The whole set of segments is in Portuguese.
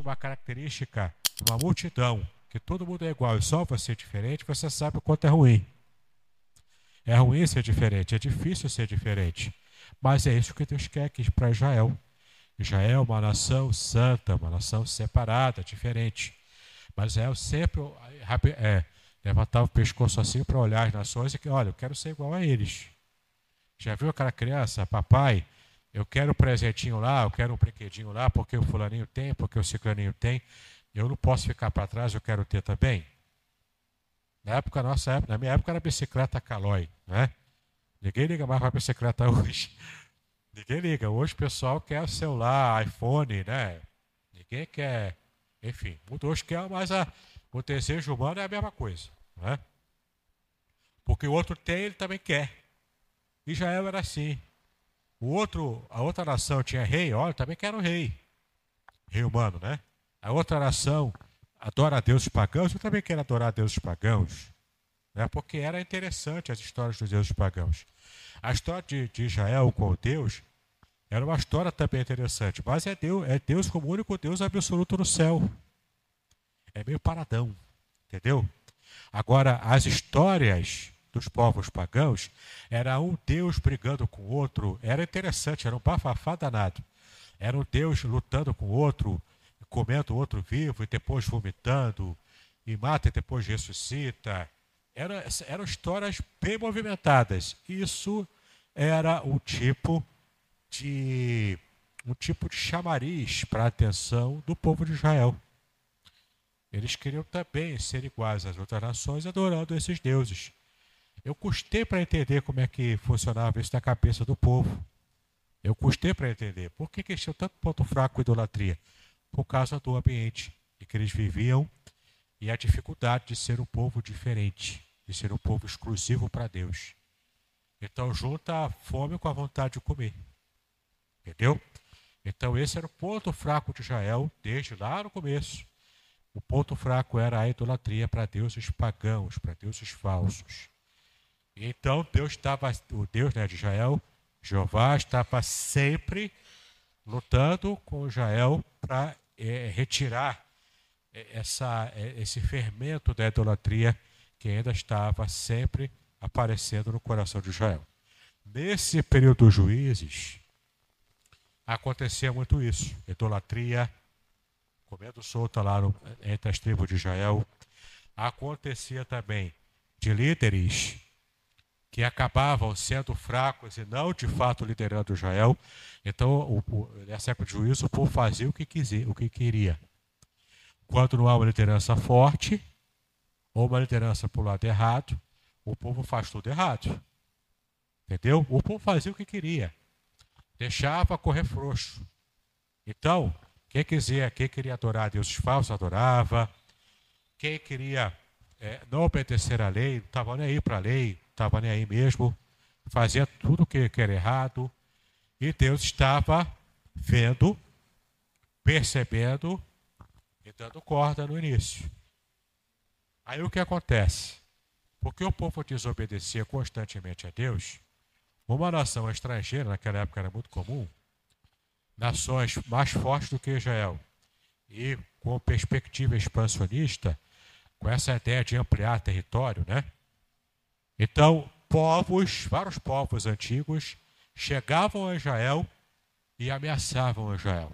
uma característica, uma multidão, que todo mundo é igual e só você é diferente, você sabe o quanto é ruim. É ruim ser diferente, é difícil ser diferente. Mas é isso que Deus quer para Israel. Israel é uma nação santa, uma nação separada, diferente. Mas Israel sempre é, levantava o pescoço assim para olhar as nações e que, olha, eu quero ser igual a eles. Já viu aquela criança, papai, eu quero um presentinho lá, eu quero um brinquedinho lá, porque o fulaninho tem, porque o ciclaninho tem. Eu não posso ficar para trás, eu quero ter também. Na época, nossa época, na minha época era bicicleta Calói, né? Ninguém liga mais para bicicleta hoje. Ninguém liga. Hoje o pessoal quer celular, iPhone, né? Ninguém quer. Enfim, hoje quer, mas a, o desejo humano é a mesma coisa, né? Porque o outro tem, ele também quer. Israel era assim. O outro, a outra nação tinha rei, olha, também quer um rei. Rei humano, né? A outra nação adora deuses pagãos, eu também quero adorar deuses pagãos. Né? Porque era interessante as histórias dos deuses pagãos. A história de, de Israel com Deus era uma história também interessante, mas é Deus, é Deus como o único Deus absoluto no céu. É meio paradão, entendeu? Agora, as histórias dos povos pagãos era um Deus brigando com outro, era interessante, era um bafafá danado. Era um Deus lutando com outro, comendo o outro vivo e depois vomitando, e mata e depois ressuscita. Era, eram histórias bem movimentadas. Isso era um tipo de um tipo de chamariz para a atenção do povo de Israel. Eles queriam também ser iguais às outras nações, adorando esses deuses. Eu custei para entender como é que funcionava isso na cabeça do povo. Eu custei para entender. Por que, tinham tanto ponto fraco com idolatria? Por causa do ambiente em que eles viviam e a dificuldade de ser um povo diferente, de ser um povo exclusivo para Deus. Então junta a fome com a vontade de comer. Entendeu? Então esse era o ponto fraco de Israel desde lá no começo. O ponto fraco era a idolatria para deuses pagãos, para deuses falsos. Então Deus estava, o Deus né, de Israel, Jeová, estava sempre lutando com Israel para é, retirar é, essa, é, esse fermento da idolatria que ainda estava sempre aparecendo no coração de Israel. Nesse período dos juízes, acontecia muito isso: idolatria, comendo solta lá no, entre as tribos de Israel. Acontecia também de líderes que acabavam sendo fracos e não de fato liderando Israel. Então, o, o, nessa época de juízo, o povo fazia o que, quisia, o que queria. Quando não há uma liderança forte, ou uma liderança para o lado errado, o povo faz tudo errado. Entendeu? O povo fazia o que queria. Deixava correr frouxo. Então, quem quiser, quem queria adorar deuses falsos, adorava. Quem queria é, não obedecer à lei, não estava nem aí para a lei, estava nem aí mesmo, fazia tudo o que era errado, e Deus estava vendo, percebendo e dando corda no início. Aí o que acontece? Porque o povo desobedecia constantemente a Deus, uma nação estrangeira, naquela época era muito comum, nações mais fortes do que Israel, e com perspectiva expansionista, com essa ideia de ampliar território, né? Então, povos, vários povos antigos, chegavam a Israel e ameaçavam Israel.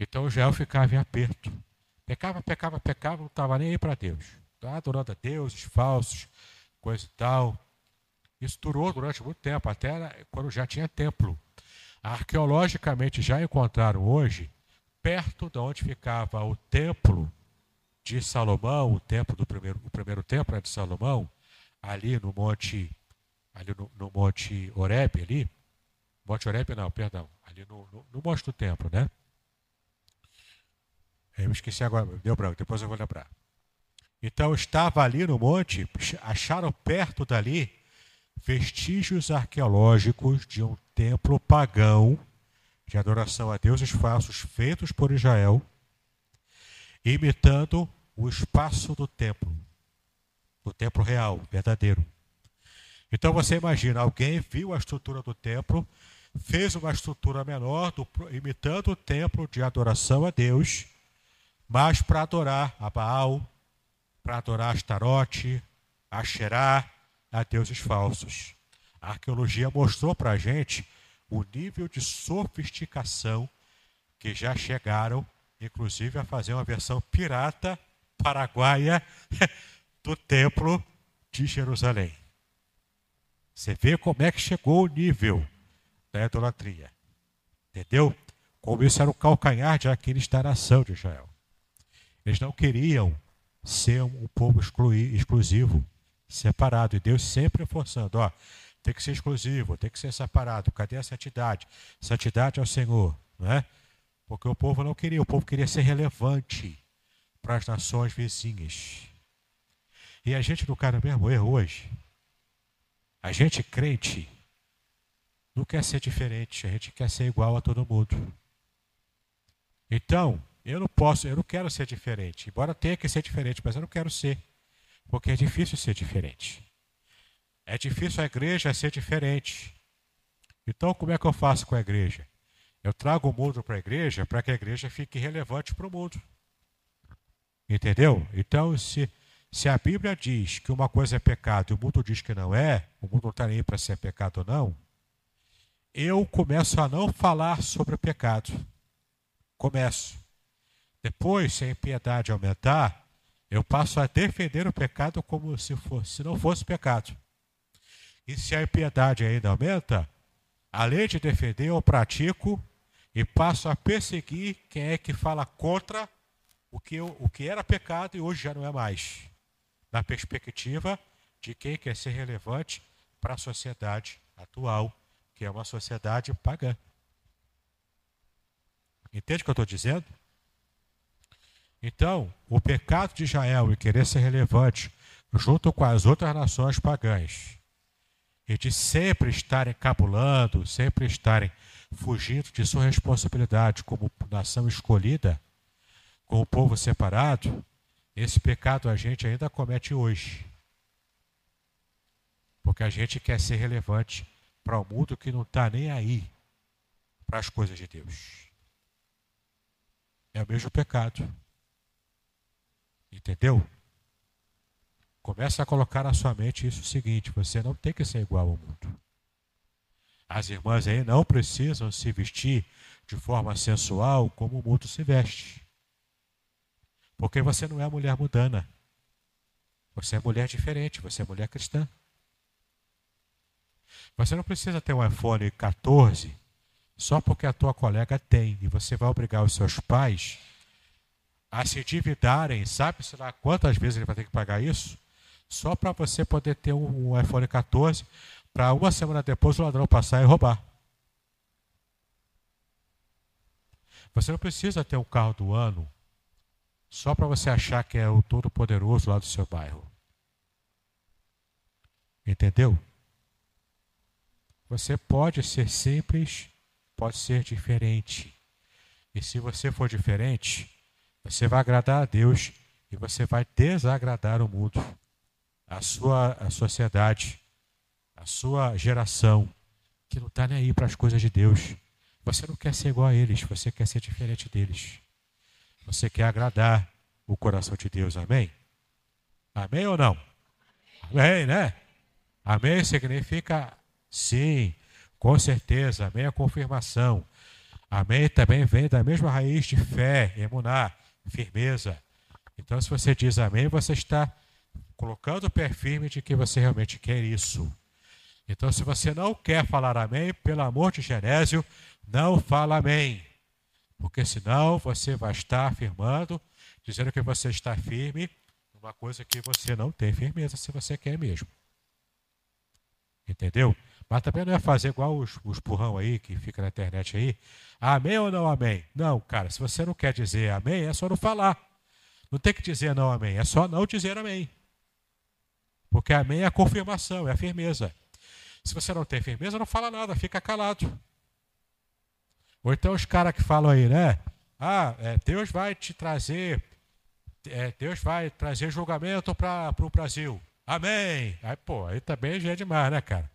Então Israel ficava em aperto. Pecava, pecava, pecava, não estava nem aí para Deus. Estava adorando a deuses falsos, coisa e tal. Isso durou durante muito tempo, até quando já tinha templo. Arqueologicamente já encontraram hoje, perto de onde ficava o templo de Salomão, o templo do primeiro, o primeiro templo né, de Salomão, ali no monte, ali no, no monte Oreb, ali, monte Oreb não, perdão, ali no, no, no monte do templo, né? Eu esqueci agora, deu branco, depois eu vou lembrar. Então estava ali no monte, acharam perto dali vestígios arqueológicos de um templo pagão de adoração a deuses falsos feitos por Israel, imitando o espaço do templo do templo real, verdadeiro. Então você imagina, alguém viu a estrutura do templo, fez uma estrutura menor, do, imitando o templo de adoração a Deus, mas para adorar a Baal, para adorar Astarote, a Xerá, a deuses falsos. A arqueologia mostrou para a gente o nível de sofisticação que já chegaram, inclusive a fazer uma versão pirata paraguaia do templo de Jerusalém. Você vê como é que chegou o nível da idolatria. Entendeu? Como isso era o calcanhar de Aquiles da nação de Israel. Eles não queriam ser um povo exclusivo, separado. E Deus sempre forçando, ó, tem que ser exclusivo, tem que ser separado. Cadê a santidade? Santidade ao Senhor, não é? Porque o povo não queria, o povo queria ser relevante para as nações vizinhas. E a gente não cai no mesmo erro hoje. A gente crente não quer ser diferente, a gente quer ser igual a todo mundo. Então, eu não posso, eu não quero ser diferente. Embora tenha que ser diferente, mas eu não quero ser. Porque é difícil ser diferente. É difícil a igreja ser diferente. Então, como é que eu faço com a igreja? Eu trago o mundo para a igreja para que a igreja fique relevante para o mundo. Entendeu? Então, se, se a Bíblia diz que uma coisa é pecado e o mundo diz que não é, o mundo não está nem para ser pecado ou não, eu começo a não falar sobre o pecado. Começo. Depois, se a impiedade aumentar, eu passo a defender o pecado como se, fosse, se não fosse pecado. E se a impiedade ainda aumenta, além de defender, eu pratico e passo a perseguir quem é que fala contra o que, eu, o que era pecado e hoje já não é mais. Na perspectiva de quem quer ser relevante para a sociedade atual, que é uma sociedade pagã. Entende o que eu estou dizendo? Então, o pecado de Israel em querer ser relevante junto com as outras nações pagãs, e de sempre estarem cabulando, sempre estarem fugindo de sua responsabilidade como nação escolhida, como povo separado, esse pecado a gente ainda comete hoje. Porque a gente quer ser relevante para o um mundo que não está nem aí para as coisas de Deus. É o mesmo pecado. Entendeu? Começa a colocar na sua mente isso o seguinte: você não tem que ser igual ao mundo. As irmãs aí não precisam se vestir de forma sensual como o mundo se veste. Porque você não é mulher mudana. Você é mulher diferente, você é mulher cristã. Você não precisa ter um iPhone 14 só porque a tua colega tem e você vai obrigar os seus pais a se endividarem, sabe-se lá quantas vezes ele vai ter que pagar isso? Só para você poder ter um, um iPhone 14 para uma semana depois o ladrão passar e roubar. Você não precisa ter um carro do ano só para você achar que é o todo-poderoso lá do seu bairro. Entendeu? Você pode ser simples, pode ser diferente. E se você for diferente, você vai agradar a Deus e você vai desagradar o mundo, a sua a sociedade, a sua geração, que não está nem aí para as coisas de Deus. Você não quer ser igual a eles, você quer ser diferente deles. Você quer agradar o coração de Deus, amém? Amém ou não? Amém, né? Amém significa sim, com certeza. Amém é confirmação. Amém também vem da mesma raiz de fé, emunar firmeza. Então, se você diz amém, você está colocando o pé firme de que você realmente quer isso. Então, se você não quer falar amém, pelo amor de Genésio, não fala amém. Porque senão você vai estar afirmando, dizendo que você está firme, numa coisa que você não tem firmeza, se você quer mesmo. Entendeu? Mas também não é fazer igual os, os burrão aí que fica na internet aí. Amém ou não amém? Não, cara, se você não quer dizer amém, é só não falar. Não tem que dizer não amém, é só não dizer amém. Porque amém é a confirmação, é a firmeza. Se você não tem firmeza, não fala nada, fica calado. Ou então os caras que falam aí, né? Ah, é, Deus vai te trazer, é, Deus vai trazer julgamento para o Brasil. Amém. Aí, pô, aí também já é demais, né, cara?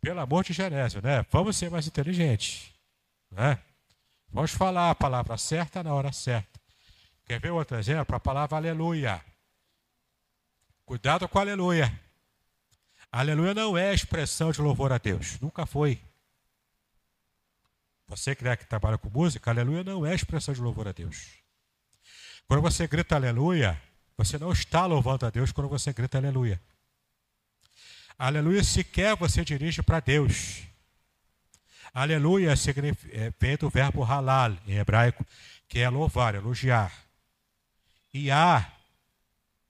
Pelo amor de Genésio, né? Vamos ser mais inteligentes. Né? Vamos falar a palavra certa na hora certa. Quer ver outro exemplo? A palavra aleluia. Cuidado com aleluia. Aleluia não é expressão de louvor a Deus. Nunca foi. Você que, é que trabalha com música, aleluia não é expressão de louvor a Deus. Quando você grita aleluia, você não está louvando a Deus quando você grita aleluia. Aleluia sequer você dirige para Deus. Aleluia é, vem do verbo halal, em hebraico, que é louvar, elogiar. E a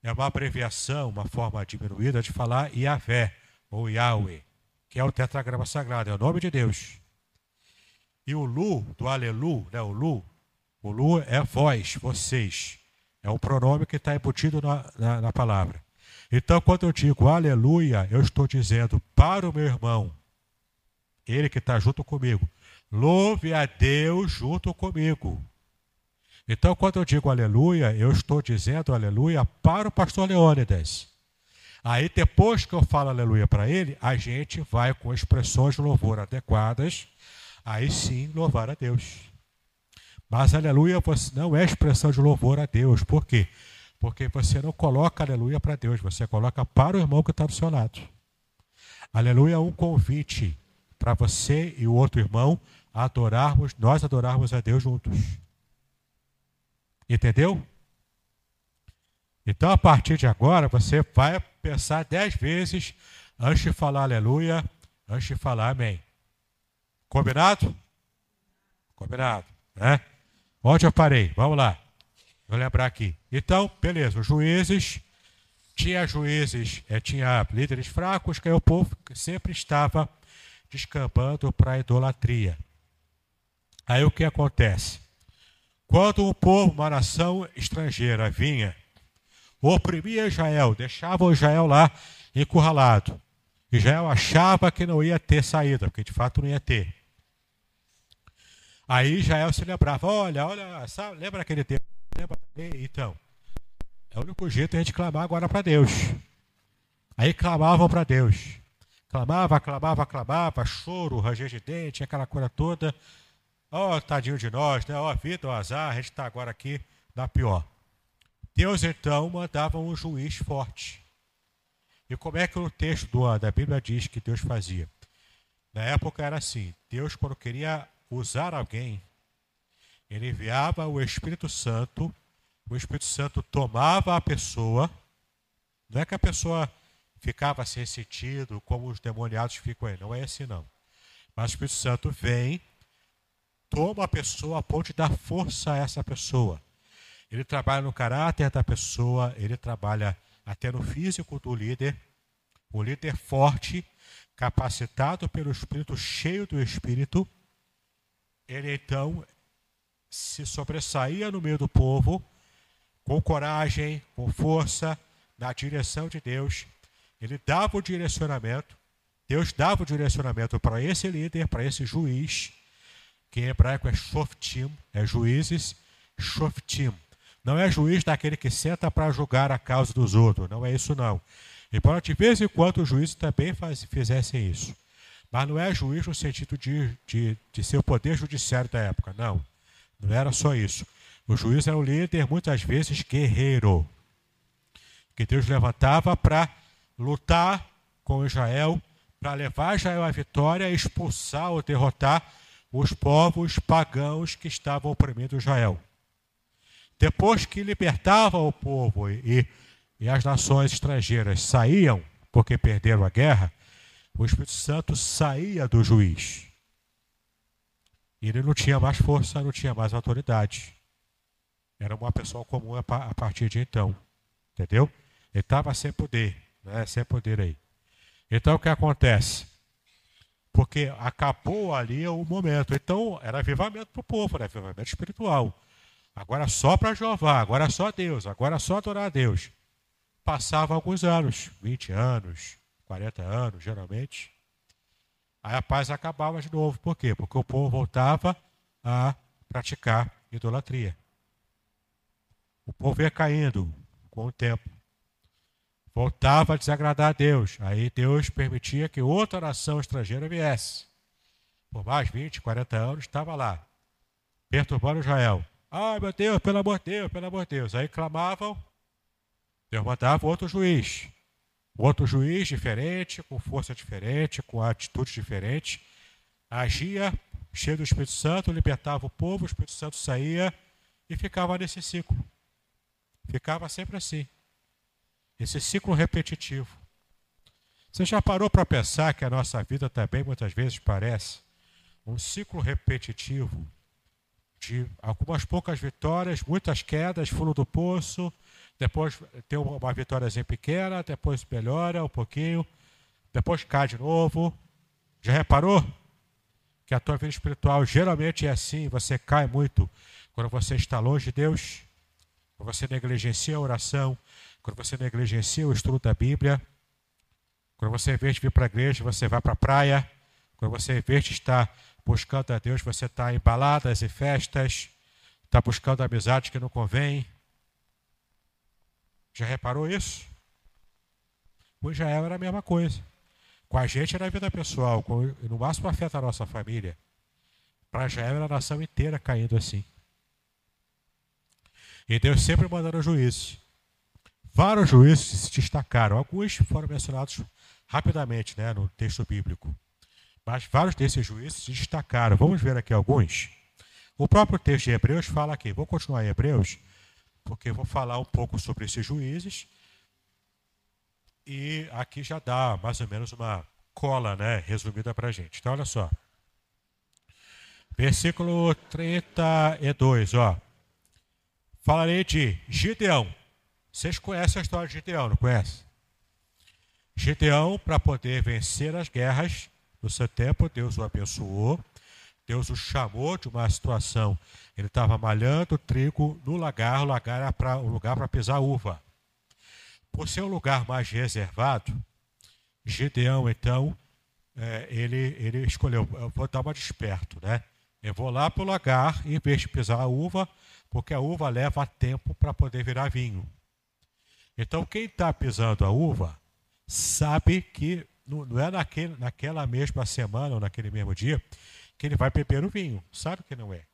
é uma abreviação, uma forma diminuída de falar Yahvé, ou Yahweh, que é o tetragrama sagrado, é o nome de Deus. E o Lu, do Alelu, né, o Lu, o Lu é vós, vocês. É um pronome que está embutido na, na, na palavra. Então, quando eu digo aleluia, eu estou dizendo para o meu irmão, ele que está junto comigo, louve a Deus junto comigo. Então, quando eu digo aleluia, eu estou dizendo aleluia para o pastor Leônidas. Aí, depois que eu falo aleluia para ele, a gente vai com expressões de louvor adequadas, aí sim louvar a Deus. Mas aleluia não é expressão de louvor a Deus. Por quê? Porque você não coloca aleluia para Deus, você coloca para o irmão que está do seu lado. Aleluia é um convite para você e o outro irmão adorarmos, nós adorarmos a Deus juntos. Entendeu? Então, a partir de agora, você vai pensar dez vezes antes de falar aleluia, antes de falar amém. Combinado? Combinado, né? Onde eu parei? Vamos lá. Vou lembrar aqui. Então, beleza, os juízes, tinha juízes, é, tinha líderes fracos, que o povo sempre estava descambando para a idolatria. Aí o que acontece? Quando um povo, uma nação estrangeira vinha, oprimia Israel, deixava Israel lá encurralado. Israel achava que não ia ter saída, porque de fato não ia ter. Aí Israel se lembrava, olha, olha, sabe, lembra aquele tempo? Lembra? Então, é o único jeito a gente clamar agora para Deus. Aí clamavam para Deus. Clamava, clamava, clamava, choro, ranger de dente, aquela coisa toda. Ó, oh, tadinho de nós, né? Ó, oh, vida, ó, oh, azar, a gente está agora aqui na pior. Deus então mandava um juiz forte. E como é que o texto do, da Bíblia diz que Deus fazia? Na época era assim: Deus, quando queria usar alguém, ele enviava o Espírito Santo, o Espírito Santo tomava a pessoa, não é que a pessoa ficava sem sentido, como os demoniados ficam aí, não é assim não. Mas o Espírito Santo vem, toma a pessoa a ponto dar força a essa pessoa. Ele trabalha no caráter da pessoa, ele trabalha até no físico do líder. O líder forte, capacitado pelo Espírito, cheio do Espírito, ele então se sobressaía no meio do povo, com coragem, com força, na direção de Deus. Ele dava o direcionamento, Deus dava o direcionamento para esse líder, para esse juiz, que em hebraico é shoftim, é juízes, shoftim. Não é juiz daquele que senta para julgar a causa dos outros, não é isso não. Embora de vez em quando os juízes também faz, fizessem isso. Mas não é juiz no sentido de, de, de ser o poder judiciário da época, não. Não era só isso. O juiz era o líder, muitas vezes guerreiro, que Deus levantava para lutar com Israel, para levar Israel à vitória expulsar ou derrotar os povos pagãos que estavam oprimindo Israel. Depois que libertava o povo e, e as nações estrangeiras saíam, porque perderam a guerra, o Espírito Santo saía do juiz. Ele não tinha mais força, não tinha mais autoridade. Era uma pessoa comum a partir de então. Entendeu? Ele estava sem poder, né? sem poder aí. Então o que acontece? Porque acabou ali o momento. Então, era avivamento para o povo, era avivamento espiritual. Agora só para Jeová, agora só Deus, agora só adorar a Deus. Passava alguns anos, 20 anos, 40 anos, geralmente. Aí a paz acabava de novo. Por quê? Porque o povo voltava a praticar idolatria. O povo ia caindo com o tempo voltava a desagradar a Deus. Aí Deus permitia que outra nação estrangeira viesse. Por mais 20, 40 anos estava lá, perturbando Israel. Ai meu Deus, pelo amor de Deus, pelo amor de Deus. Aí clamavam, Deus mandava outro juiz. Outro juiz diferente, com força diferente, com atitude diferente. Agia cheio do Espírito Santo, libertava o povo, o Espírito Santo saía e ficava nesse ciclo. Ficava sempre assim. Esse ciclo repetitivo. Você já parou para pensar que a nossa vida também muitas vezes parece um ciclo repetitivo de algumas poucas vitórias, muitas quedas, fundo do poço, depois tem uma vitóriazinha pequena, depois melhora um pouquinho, depois cai de novo. Já reparou? Que a tua vida espiritual geralmente é assim, você cai muito quando você está longe de Deus, quando você negligencia a oração, quando você negligencia o estudo da Bíblia, quando você, em vez de vir para a igreja, você vai para a praia, quando você, em vez de estar buscando a Deus, você está em baladas e festas, está buscando amizades que não convém. Já reparou isso? Com Israel era a mesma coisa. Com a gente era a vida pessoal, com, no máximo afeta a nossa família. Para Israel era a nação inteira caindo assim. E Deus sempre mandando juízes. Vários juízes se destacaram. Alguns foram mencionados rapidamente né, no texto bíblico. Mas vários desses juízes se destacaram. Vamos ver aqui alguns. O próprio texto de Hebreus fala aqui. Vou continuar em Hebreus, porque vou falar um pouco sobre esses juízes. E aqui já dá mais ou menos uma cola né, resumida para a gente. Então, olha só. Versículo 32, ó. Falarei de Gideão. Vocês conhecem a história de Gideão, não conhecem? Gideão, para poder vencer as guerras, no seu tempo, Deus o abençoou, Deus o chamou de uma situação. Ele estava malhando trigo no lagar, o lagar era pra, o lugar para pisar uva. Por ser um lugar mais reservado, Gideão, então, é, ele, ele escolheu, eu vou dar uma desperto, né? Eu vou lá para o lagar, em vez de pisar a uva, porque a uva leva tempo para poder virar vinho. Então, quem está pisando a uva sabe que não, não é naquele, naquela mesma semana ou naquele mesmo dia que ele vai beber o vinho. Sabe que não é.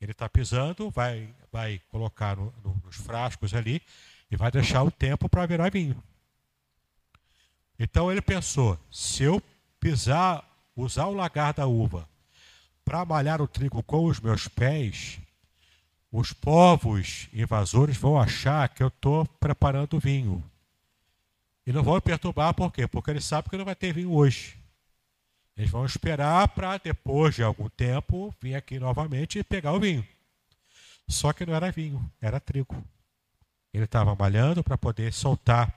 Ele está pisando, vai, vai colocar no, no, nos frascos ali e vai deixar o tempo para virar vinho. Então ele pensou: se eu pisar, usar o lagar da uva para malhar o trigo com os meus pés, os povos invasores vão achar que eu estou preparando vinho. E não vão perturbar por quê? Porque eles sabem que não vai ter vinho hoje. Eles vão esperar para depois de algum tempo vir aqui novamente e pegar o vinho. Só que não era vinho, era trigo. Ele estava malhando para poder soltar.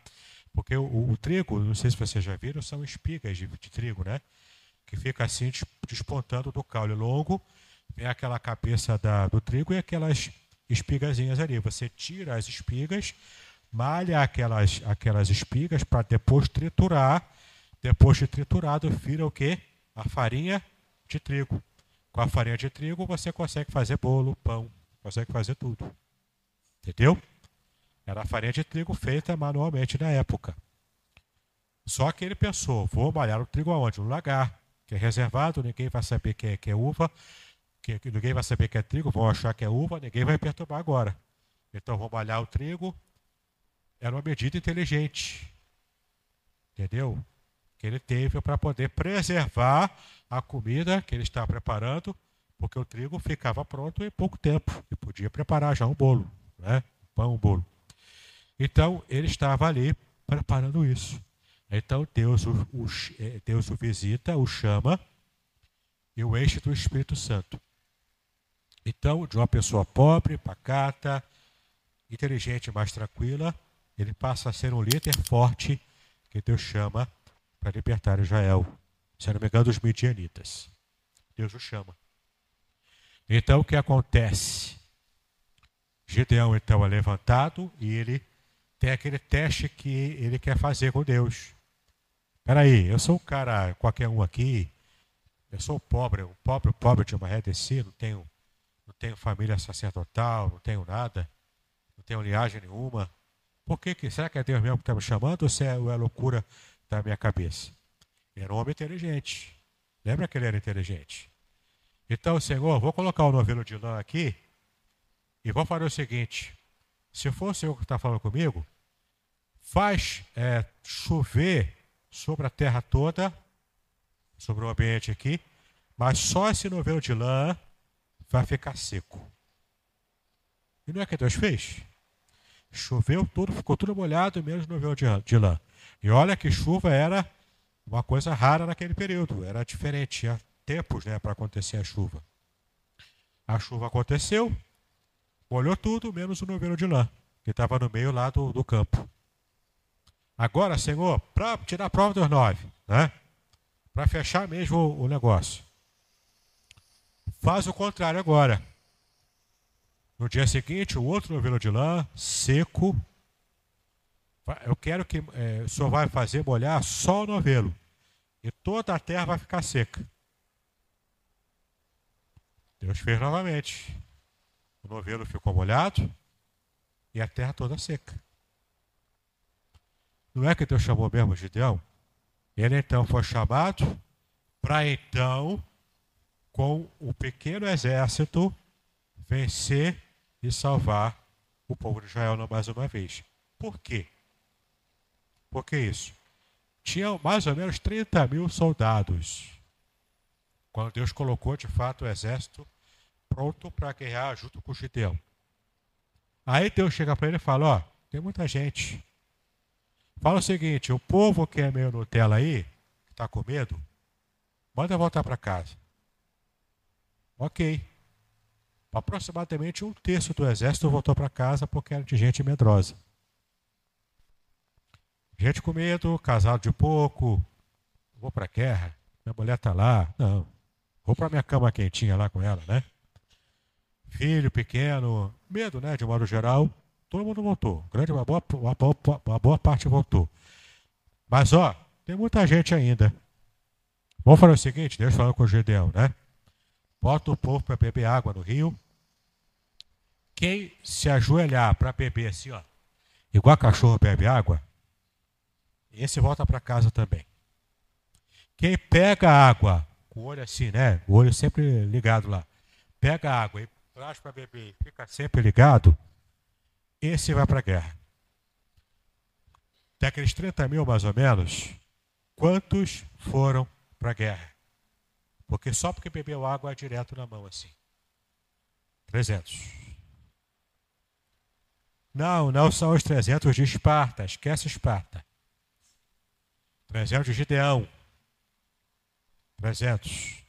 Porque o, o, trigo, não sei se vocês já viram, são espigas de, de trigo, né? Que fica assim despontando do caule longo. Vem aquela cabeça da, do trigo e aquelas espigazinhas ali. Você tira as espigas, malha aquelas, aquelas espigas para depois triturar. Depois de triturado, vira o quê? A farinha de trigo. Com a farinha de trigo você consegue fazer bolo, pão, consegue fazer tudo. Entendeu? Era a farinha de trigo feita manualmente na época. Só que ele pensou: vou malhar o trigo aonde? No lagar, que é reservado, ninguém vai saber que é, que é uva, que, que ninguém vai saber que é trigo, vão achar que é uva, ninguém vai perturbar agora. Então vou malhar o trigo era uma medida inteligente. Entendeu? Que ele teve para poder preservar a comida que ele estava preparando, porque o trigo ficava pronto em pouco tempo e podia preparar já um bolo, né? Um pão, um bolo. Então ele estava ali preparando isso. Então Deus o, o, é, Deus o visita, o chama e o enche do Espírito Santo. Então, de uma pessoa pobre, pacata, inteligente, mais tranquila, ele passa a ser um líder forte que Deus chama para libertar Israel, se não me engano, dos midianitas. Deus o chama. Então o que acontece? Gideão então é levantado e ele tem aquele teste que ele quer fazer com Deus. Peraí, eu sou um cara, qualquer um aqui, eu sou pobre, um pobre, pobre de uma RDC, não tenho, não tenho família sacerdotal, não tenho nada, não tenho linhagem nenhuma. Por que, que será que é Deus mesmo que está me chamando ou se é, é loucura da minha cabeça? Era um homem inteligente. Lembra que ele era inteligente? Então, Senhor, vou colocar o novelo de lã aqui E vou fazer o seguinte: se for o senhor que está falando comigo, faz é, chover sobre a terra toda, sobre o ambiente aqui, mas só esse novelo de lã vai ficar seco. E não é que Deus fez? Choveu tudo, ficou tudo molhado, menos novelo de, de lã. E olha que chuva era uma coisa rara naquele período, era diferente, tinha tempos né, para acontecer a chuva. A chuva aconteceu, molhou tudo, menos o novelo de lã, que estava no meio lá do, do campo. Agora, Senhor, para tirar a prova dos nove, né? para fechar mesmo o, o negócio, faz o contrário agora. No dia seguinte, o outro novelo de lã, seco. Eu quero que é, o senhor vai fazer molhar só o novelo. E toda a terra vai ficar seca. Deus fez novamente. O novelo ficou molhado e a terra toda seca. Não é que Deus chamou mesmo Gideão? Ele então foi chamado para então, com o pequeno exército, vencer e salvar o povo de Israel mais uma vez. Por quê? Por que isso? Tinham mais ou menos 30 mil soldados quando Deus colocou de fato o exército pronto para guerrear junto com o Gideão. Aí Deus chega para ele e fala: Ó, tem muita gente. Fala o seguinte: o povo que é meio Nutella aí, que está com medo, manda voltar para casa. Ok. Aproximadamente um terço do exército voltou para casa porque era de gente medrosa. Gente com medo, casado de pouco, vou para a guerra, minha mulher está lá. Não, Vou para minha cama quentinha lá com ela, né? Filho pequeno, medo, né? De modo geral, todo mundo voltou. Grande, uma boa, uma boa, uma boa parte voltou. Mas, ó, tem muita gente ainda. Vamos fazer o seguinte: Deus falou com o Gedeão, né? Bota o povo para beber água no rio. Quem se ajoelhar para beber assim, ó, igual cachorro bebe água, esse volta para casa também. Quem pega água com o olho assim, né? O olho sempre ligado lá. Pega a água e traz para beber fica sempre ligado, esse vai para a guerra. Daqueles 30 mil mais ou menos, quantos foram para a guerra? Porque só porque bebeu água é direto na mão assim. 300. Não, não são os 300 de Esparta, esquece Esparta. 300 de Gideão. 300.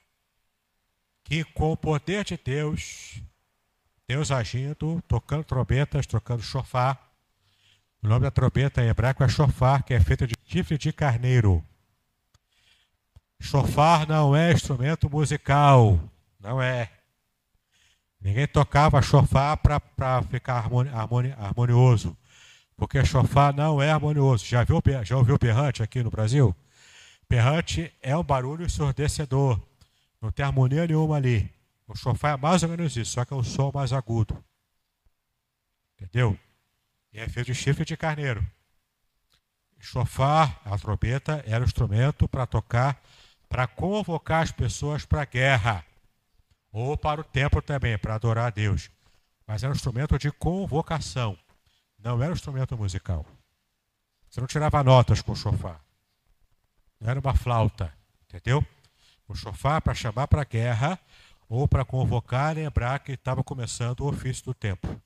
Que com o poder de Deus, Deus agindo, tocando trombetas, tocando chofar. O nome da trombeta em hebraico é chofar, que é feita de chifre de carneiro. Chofar não é instrumento musical, não é. Ninguém tocava chofar para ficar harmoni, harmoni, harmonioso, porque chofar não é harmonioso. Já, viu, já ouviu berrante aqui no Brasil? Berrante é um barulho ensurdecedor. Não tem harmonia nenhuma ali. O chofar é mais ou menos isso, só que é um som mais agudo. Entendeu? E é feito de chifre de carneiro. Chofar, a trombeta, era o instrumento para tocar, para convocar as pessoas para a guerra. Ou para o templo também, para adorar a Deus. Mas era um instrumento de convocação. Não era um instrumento musical. Você não tirava notas com o chofar. Não era uma flauta, entendeu? O chofar para chamar para a guerra ou para convocar lembrar que estava começando o ofício do templo.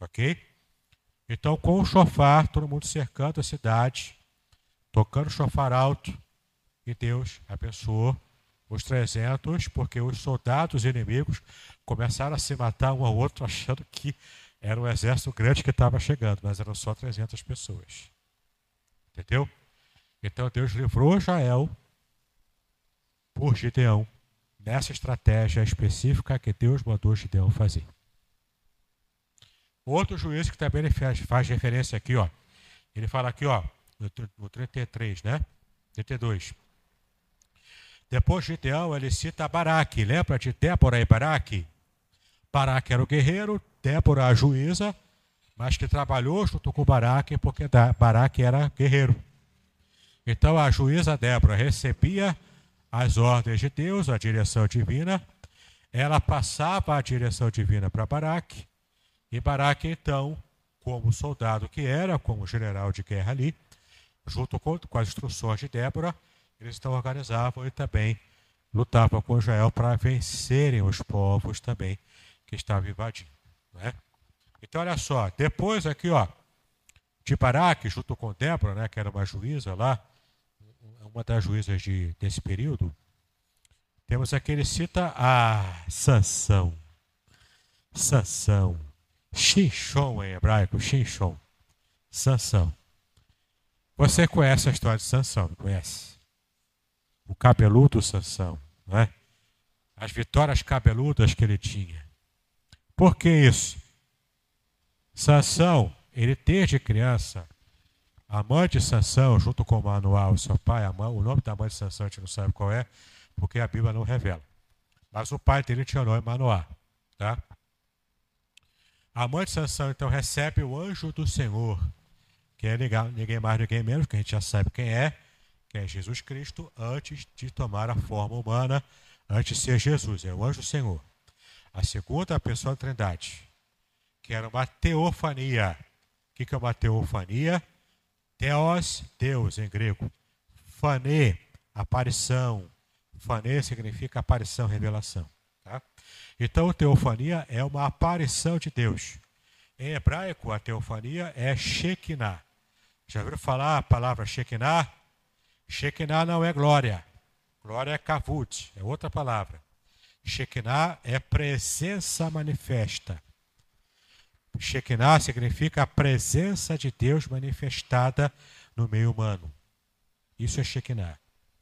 Ok? Então, com o chofar, todo mundo cercando a cidade, tocando o chofar alto, e Deus abençoou os 300, porque os soldados inimigos começaram a se matar um ao outro, achando que era um exército grande que estava chegando, mas eram só 300 pessoas. Entendeu? Então Deus livrou Israel por Gideão nessa estratégia específica que Deus mandou Gideão fazer. Outro juízo que também faz, faz referência aqui, ó. Ele fala aqui, ó, no 33, né? 32. Depois Gideão, ele cita Baraque. Lembra de Débora e Baraque? Baraque era o guerreiro, Débora a juíza, mas que trabalhou junto com Baraque porque Baraque era guerreiro. Então a juíza Débora recebia as ordens de Deus, a direção divina, ela passava a direção divina para Baraque, e Baraque, então, como soldado que era, como general de guerra ali, junto com, com as instruções de Débora, eles então organizavam e também lutavam com Israel para vencerem os povos também que estavam invadindo. Né? Então, olha só, depois aqui, ó, de Baraque, junto com Débora, né, que era uma juíza lá, uma das juízas de, desse período, temos aqui, ele cita a Sansão. Sansão. Shinshon em hebraico, Shinshon. Sansão. Você conhece a história de Sansão, não conhece? O cabeludo Sansão, não é? As vitórias cabeludas que ele tinha. Por que isso? Sansão, ele desde criança, a mãe de Sansão, junto com Manuel, seu pai, mãe, o nome da mãe de Sansão a gente não sabe qual é, porque a Bíblia não revela. Mas o pai dele tinha o nome Manoá, tá? A mãe de Sansão então recebe o anjo do Senhor, que é ninguém mais, ninguém menos, que a gente já sabe quem é, que é Jesus Cristo, antes de tomar a forma humana, antes de ser Jesus, é o anjo do Senhor. A segunda pessoa da Trindade, que era uma teofania. O que é uma teofania? Theos, Deus em grego. Fane, aparição. Fane significa aparição, revelação. Tá? Então, teofania é uma aparição de Deus. Em hebraico, a teofania é Shekinah. Já ouviram falar a palavra Shekinah? Shekinah não é glória. Glória é kavut, é outra palavra. Shekinah é presença manifesta. Shekinah significa a presença de Deus manifestada no meio humano. Isso é Shekinah.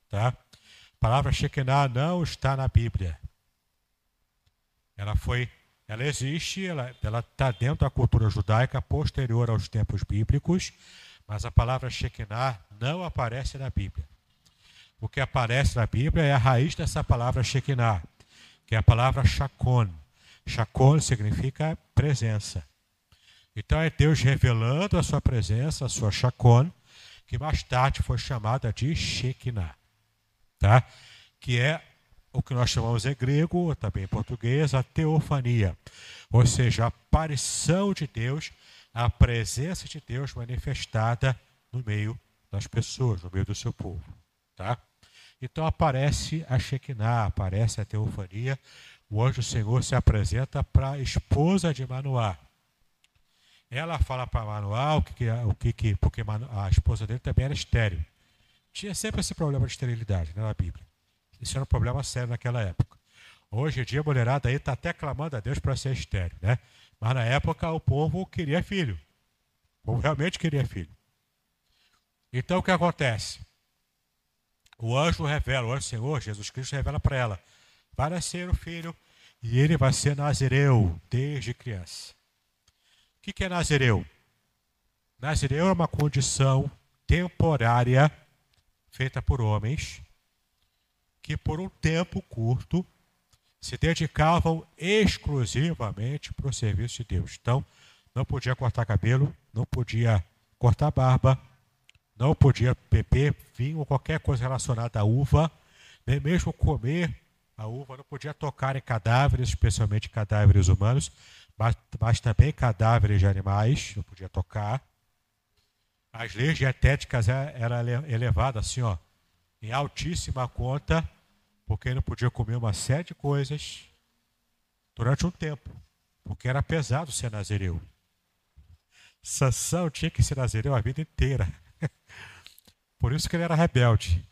Tá? A palavra Shekinah não está na Bíblia. Ela foi, ela existe, ela está dentro da cultura judaica posterior aos tempos bíblicos, mas a palavra Shekinah não aparece na Bíblia. O que aparece na Bíblia é a raiz dessa palavra Shekinah, que é a palavra Shakon. Shakon significa presença. Então é Deus revelando a sua presença, a sua Shakon, que mais tarde foi chamada de Shekinah, tá? que é o que nós chamamos em grego, também em português, a teofania, ou seja, a aparição de Deus, a presença de Deus manifestada no meio das pessoas, no meio do seu povo. Tá? Então aparece a Shekinah, aparece a teofania, o anjo Senhor se apresenta para a esposa de Manoá. Ela fala para Manoá o que, o que, que porque a esposa dele também era estéreo. Tinha sempre esse problema de esterilidade né, na Bíblia. Isso era um problema sério naquela época. Hoje em dia a mulherada aí está até clamando a Deus para ser estéreo, né? Mas na época o povo queria filho. O povo realmente queria filho. Então o que acontece? O anjo revela, o anjo Senhor, Jesus Cristo revela para ela: vai nascer o filho e ele vai ser nazireu desde criança. O que é nazireu? Nazireu é uma condição temporária feita por homens que por um tempo curto se dedicavam exclusivamente para o serviço de Deus. Então, não podia cortar cabelo, não podia cortar barba, não podia beber vinho ou qualquer coisa relacionada à uva, nem mesmo comer a uva, não podia tocar em cadáveres, especialmente cadáveres humanos, mas, mas também cadáveres de animais, não podia tocar. As leis dietéticas eram elevadas assim, ó, em altíssima conta porque não podia comer uma série de coisas durante um tempo, porque era pesado ser nazireu. Sansão tinha que ser nazireu a vida inteira. Por isso que ele era rebelde.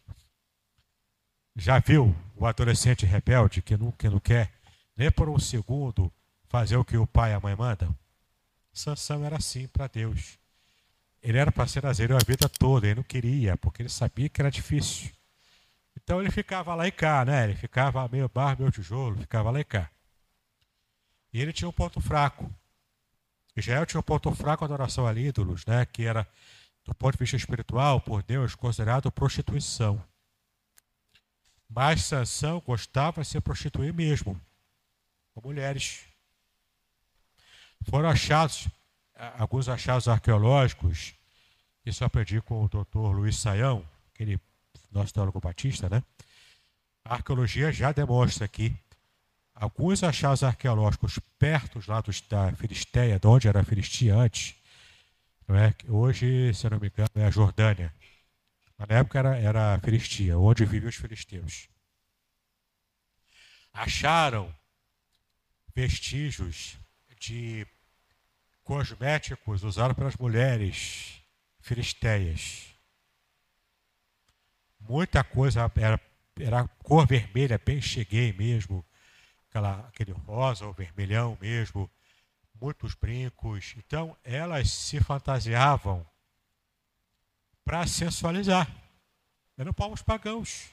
Já viu o adolescente rebelde que não, que não quer nem por um segundo fazer o que o pai e a mãe mandam? Sansão era assim para Deus. Ele era para ser nazireu a vida toda, ele não queria, porque ele sabia que era difícil. Então ele ficava lá e cá, né? Ele ficava meio bar, meio tijolo, ficava lá e cá. E ele tinha um ponto fraco. Israel tinha um ponto fraco a adoração a ídolos, né? Que era, do ponto de vista espiritual, por Deus, considerado prostituição. Mas Sansão gostava de se prostituir mesmo, com mulheres. Foram achados, alguns achados arqueológicos, isso eu aprendi com o doutor Luiz Saião, aquele nosso teólogo batista, né? A arqueologia já demonstra que alguns achados arqueológicos perto lá dos, da Filisteia, de onde era a Filistia antes, não é? hoje, se eu não me engano, é a Jordânia. Mas na época era, era a Filistia, onde viviam os filisteus. Acharam vestígios de cosméticos usados pelas mulheres filisteias. Muita coisa era, era cor vermelha, bem cheguei mesmo, aquela, aquele rosa ou vermelhão mesmo, muitos brincos. Então elas se fantasiavam para sensualizar. Eram povos pagãos.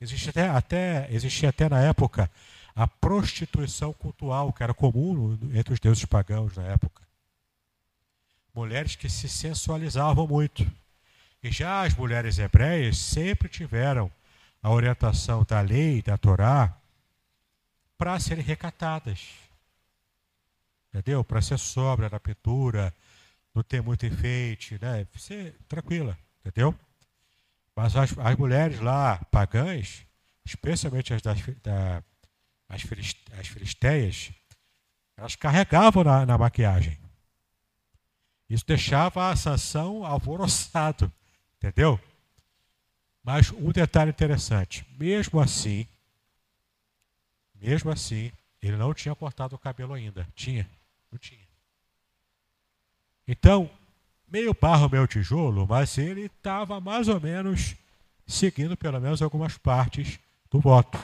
Existia até, até, existia até na época a prostituição cultural, que era comum entre os deuses pagãos na época. Mulheres que se sensualizavam muito. E já as mulheres hebreias sempre tiveram a orientação da lei, da Torá, para serem recatadas. Entendeu? Para ser sóbria na pintura, não ter muito enfeite, né? Ser tranquila, entendeu? Mas as, as mulheres lá, pagãs, especialmente as das, da, as, as filisteias, elas carregavam na, na maquiagem. Isso deixava a Sansão alvoroçado, entendeu? Mas um detalhe interessante, mesmo assim, mesmo assim, ele não tinha cortado o cabelo ainda. Tinha? Não tinha. Então, meio barro, meio tijolo, mas ele estava mais ou menos seguindo pelo menos algumas partes do voto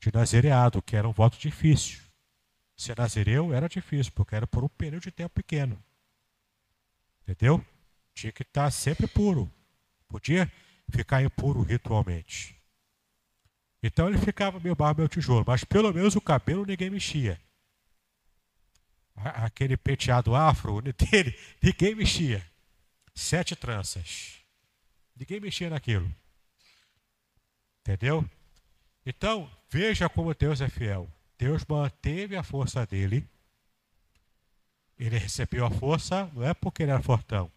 de nazereado, que era um voto difícil. Ser nazireu era difícil, porque era por um período de tempo pequeno. Entendeu? Tinha que estar sempre puro. Podia ficar impuro ritualmente. Então ele ficava meio barro, meio tijolo, mas pelo menos o cabelo ninguém mexia. Aquele penteado afro dele, ninguém mexia. Sete tranças. Ninguém mexia naquilo. Entendeu? Então, veja como Deus é fiel. Deus manteve a força dele. Ele recebeu a força, não é porque ele era fortão.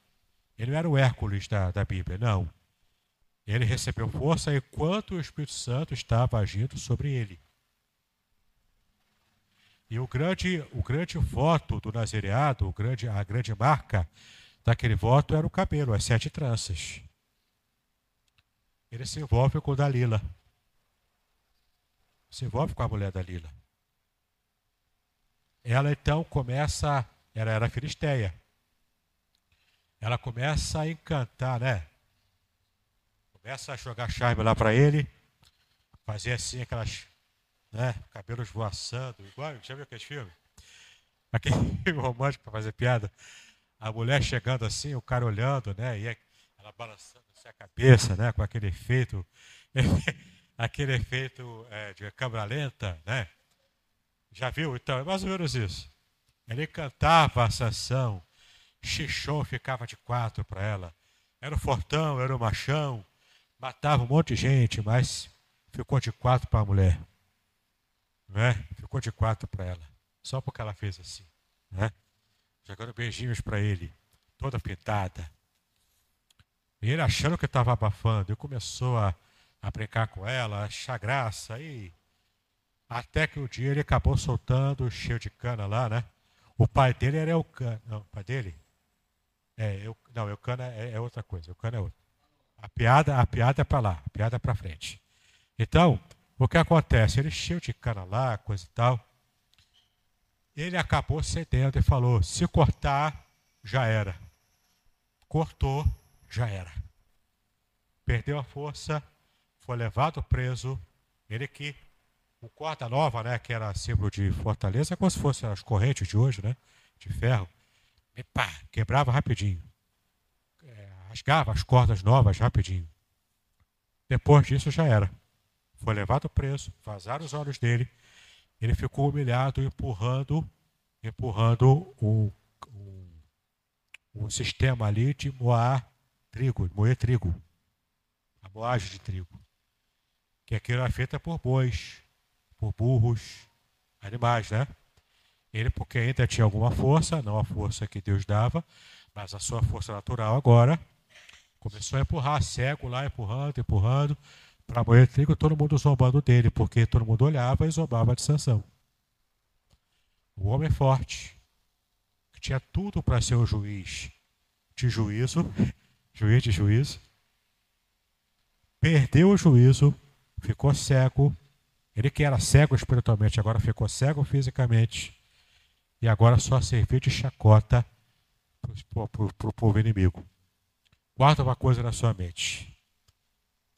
Ele não era o Hércules da, da Bíblia, não. Ele recebeu força enquanto o Espírito Santo estava agindo sobre ele. E o grande, o grande voto do nazireado, o grande, a grande marca daquele voto era o cabelo, as sete tranças. Ele se envolve com Dalila se envolve com a mulher da Lila. Ela então começa, ela era filisteia. Ela começa a encantar, né? Começa a jogar charme lá para ele, fazer assim aquelas, né, cabelos voaçando, igual, já viu aqueles filmes? Aquele romântico para fazer piada. A mulher chegando assim, o cara olhando, né? E ela balançando assim a cabeça, né? Com aquele efeito aquele efeito é, de câmera lenta, né? Já viu? Então, é mais ou menos isso. Ele cantava a Sansão, Xixô ficava de quatro para ela. Era o fortão, era o machão, matava um monte de gente, mas ficou de quatro para a mulher. Né? Ficou de quatro para ela. Só porque ela fez assim. Né? Jogando beijinhos para ele, toda pintada. E ele achando que estava abafando, e começou a a brincar com ela, achar graça e até que o um dia ele acabou soltando cheio de cana lá, né? O pai dele era o cana, não, o pai dele? É, eu, não, o cana é, é, outra coisa, o cana é outro. A piada, a piada é para lá, a piada é para frente. Então, o que acontece? Ele cheio de cana lá, coisa e tal. Ele acabou cedendo e falou: se cortar, já era. Cortou, já era. Perdeu a força, foi levado preso. Ele que o corda nova, né, que era símbolo de fortaleza, como se fossem as correntes de hoje, né, de ferro, e pá, quebrava rapidinho. É, rasgava as cordas novas rapidinho. Depois disso já era. Foi levado preso, vazaram os olhos dele. Ele ficou humilhado, empurrando, empurrando o, o, o sistema ali de moar trigo, moer trigo, a moagem de trigo que aquilo era feita por bois, por burros, animais, né? Ele, porque ainda tinha alguma força, não a força que Deus dava, mas a sua força natural agora, começou a empurrar, cego lá, empurrando, empurrando, para moer trigo, todo mundo zombando dele, porque todo mundo olhava e zombava de Sansão. O homem forte, que tinha tudo para ser o juiz de juízo, juiz de juízo, perdeu o juízo, ficou cego. Ele que era cego espiritualmente, agora ficou cego fisicamente. E agora só serviu de chacota para o povo inimigo. Guarda uma coisa na sua mente.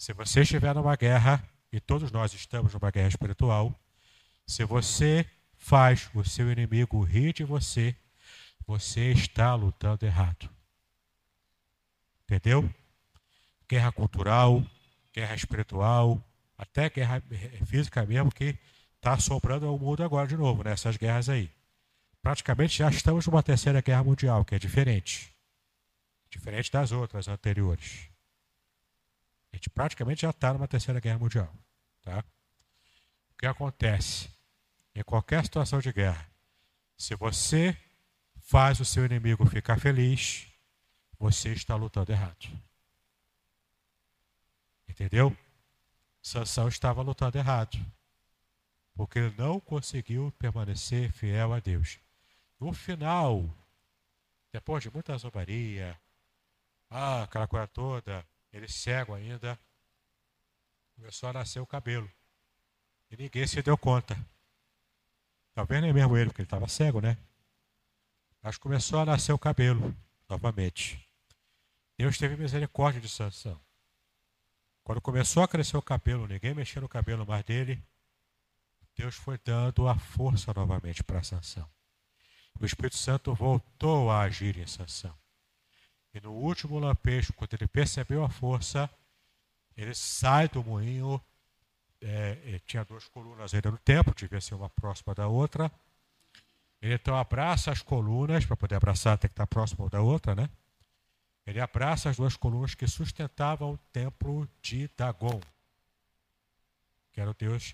Se você estiver numa guerra, e todos nós estamos numa guerra espiritual, se você faz o seu inimigo rir de você, você está lutando errado. Entendeu? Guerra cultural, guerra espiritual, até guerra física mesmo, que está sobrando o mundo agora de novo, né? essas guerras aí. Praticamente já estamos numa terceira guerra mundial, que é diferente. Diferente das outras anteriores. A gente praticamente já está numa terceira guerra mundial. Tá? O que acontece? Em qualquer situação de guerra, se você faz o seu inimigo ficar feliz, você está lutando errado. Entendeu? Sansão estava lutando errado. Porque ele não conseguiu permanecer fiel a Deus. No final, depois de muita zombaria, ah, aquela coisa toda, ele cego ainda, começou a nascer o cabelo. E ninguém se deu conta. Talvez nem mesmo ele, porque ele estava cego, né? Mas começou a nascer o cabelo novamente. Deus teve misericórdia de Sansão. Quando começou a crescer o cabelo, ninguém mexia no cabelo mais dele, Deus foi dando a força novamente para Sansão. O Espírito Santo voltou a agir em Sansão. E no último lampejo, quando ele percebeu a força, ele sai do moinho. É, tinha duas colunas ainda no templo, devia ser uma próxima da outra. Ele então abraça as colunas, para poder abraçar tem que estar próximo da outra, né? Ele abraça as duas colunas que sustentavam o templo de Dagon, que era o deus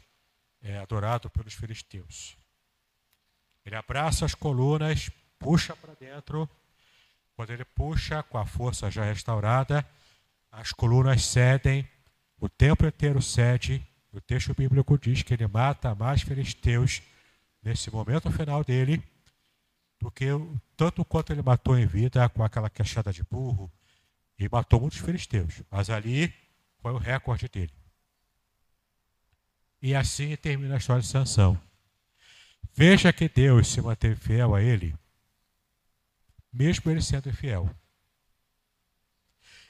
é, adorado pelos filisteus. Ele abraça as colunas, puxa para dentro. Quando ele puxa, com a força já restaurada, as colunas cedem, o templo inteiro cede. O texto bíblico diz que ele mata mais filisteus nesse momento final dele do que tanto quanto ele matou em vida com aquela queixada de burro, e matou muitos filisteus, mas ali foi o recorde dele. E assim termina a história de Sansão. Veja que Deus se manteve fiel a ele, mesmo ele sendo infiel.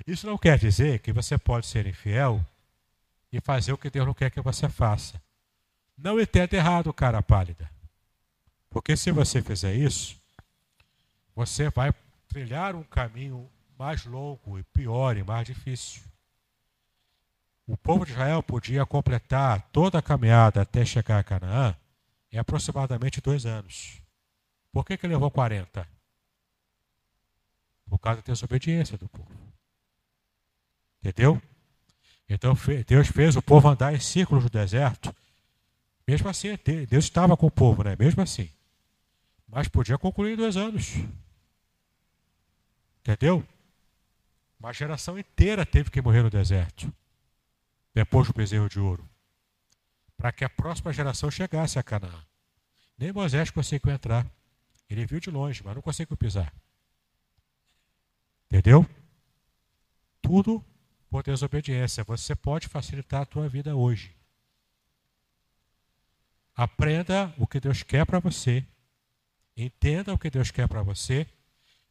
Isso não quer dizer que você pode ser infiel e fazer o que Deus não quer que você faça. Não entenda errado, cara pálida. Porque se você fizer isso, você vai trilhar um caminho mais longo e pior e mais difícil. O povo de Israel podia completar toda a caminhada até chegar a Canaã em aproximadamente dois anos. Por que, que levou 40? Por causa da desobediência do povo. Entendeu? Então Deus fez o povo andar em círculos no deserto. Mesmo assim, Deus estava com o povo, né? Mesmo assim. Mas podia concluir dois anos. Entendeu? Uma geração inteira teve que morrer no deserto, depois do bezerro de ouro, para que a próxima geração chegasse a Canaã. Nem Moisés conseguiu entrar. Ele viu de longe, mas não conseguiu pisar. Entendeu? Tudo por desobediência. Você pode facilitar a tua vida hoje. Aprenda o que Deus quer para você. Entenda o que Deus quer para você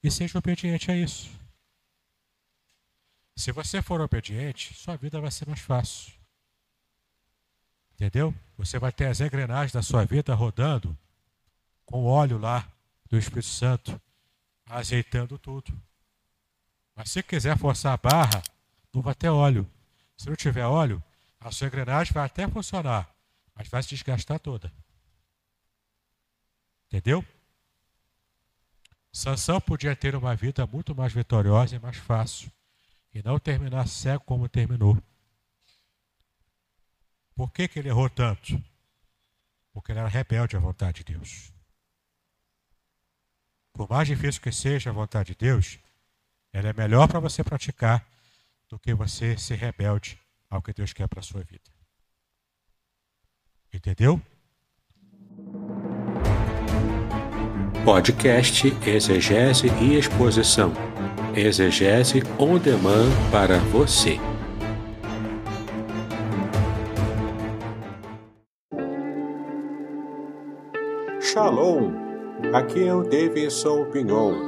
e seja obediente a isso. Se você for obediente, sua vida vai ser mais fácil. Entendeu? Você vai ter as engrenagens da sua vida rodando com o óleo lá do Espírito Santo, azeitando tudo. Mas se quiser forçar a barra, não vai ter óleo. Se não tiver óleo, a sua engrenagem vai até funcionar, mas vai se desgastar toda. Entendeu? Sansão podia ter uma vida muito mais vitoriosa e mais fácil e não terminar cego como terminou. Por que, que ele errou tanto? Porque ele era rebelde à vontade de Deus. Por mais difícil que seja a vontade de Deus, ela é melhor para você praticar do que você ser rebelde ao que Deus quer para a sua vida. Entendeu? Podcast Exegese e Exposição. Exegese on demand para você. Shalom! Aqui é o Davidson Pignon.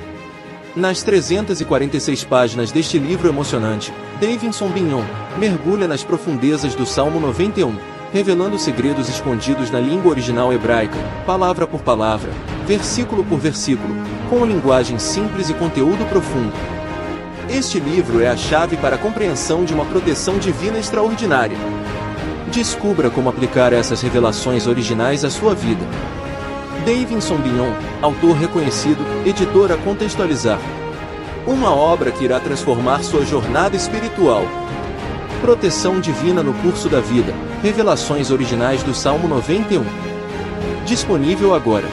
Nas 346 páginas deste livro emocionante, Davidson Bignon mergulha nas profundezas do Salmo 91, revelando segredos escondidos na língua original hebraica, palavra por palavra, versículo por versículo, com linguagem simples e conteúdo profundo. Este livro é a chave para a compreensão de uma proteção divina extraordinária. Descubra como aplicar essas revelações originais à sua vida. Davidson Bignon, autor reconhecido, editora Contextualizar. Uma obra que irá transformar sua jornada espiritual. Proteção Divina no Curso da Vida. Revelações originais do Salmo 91. Disponível agora.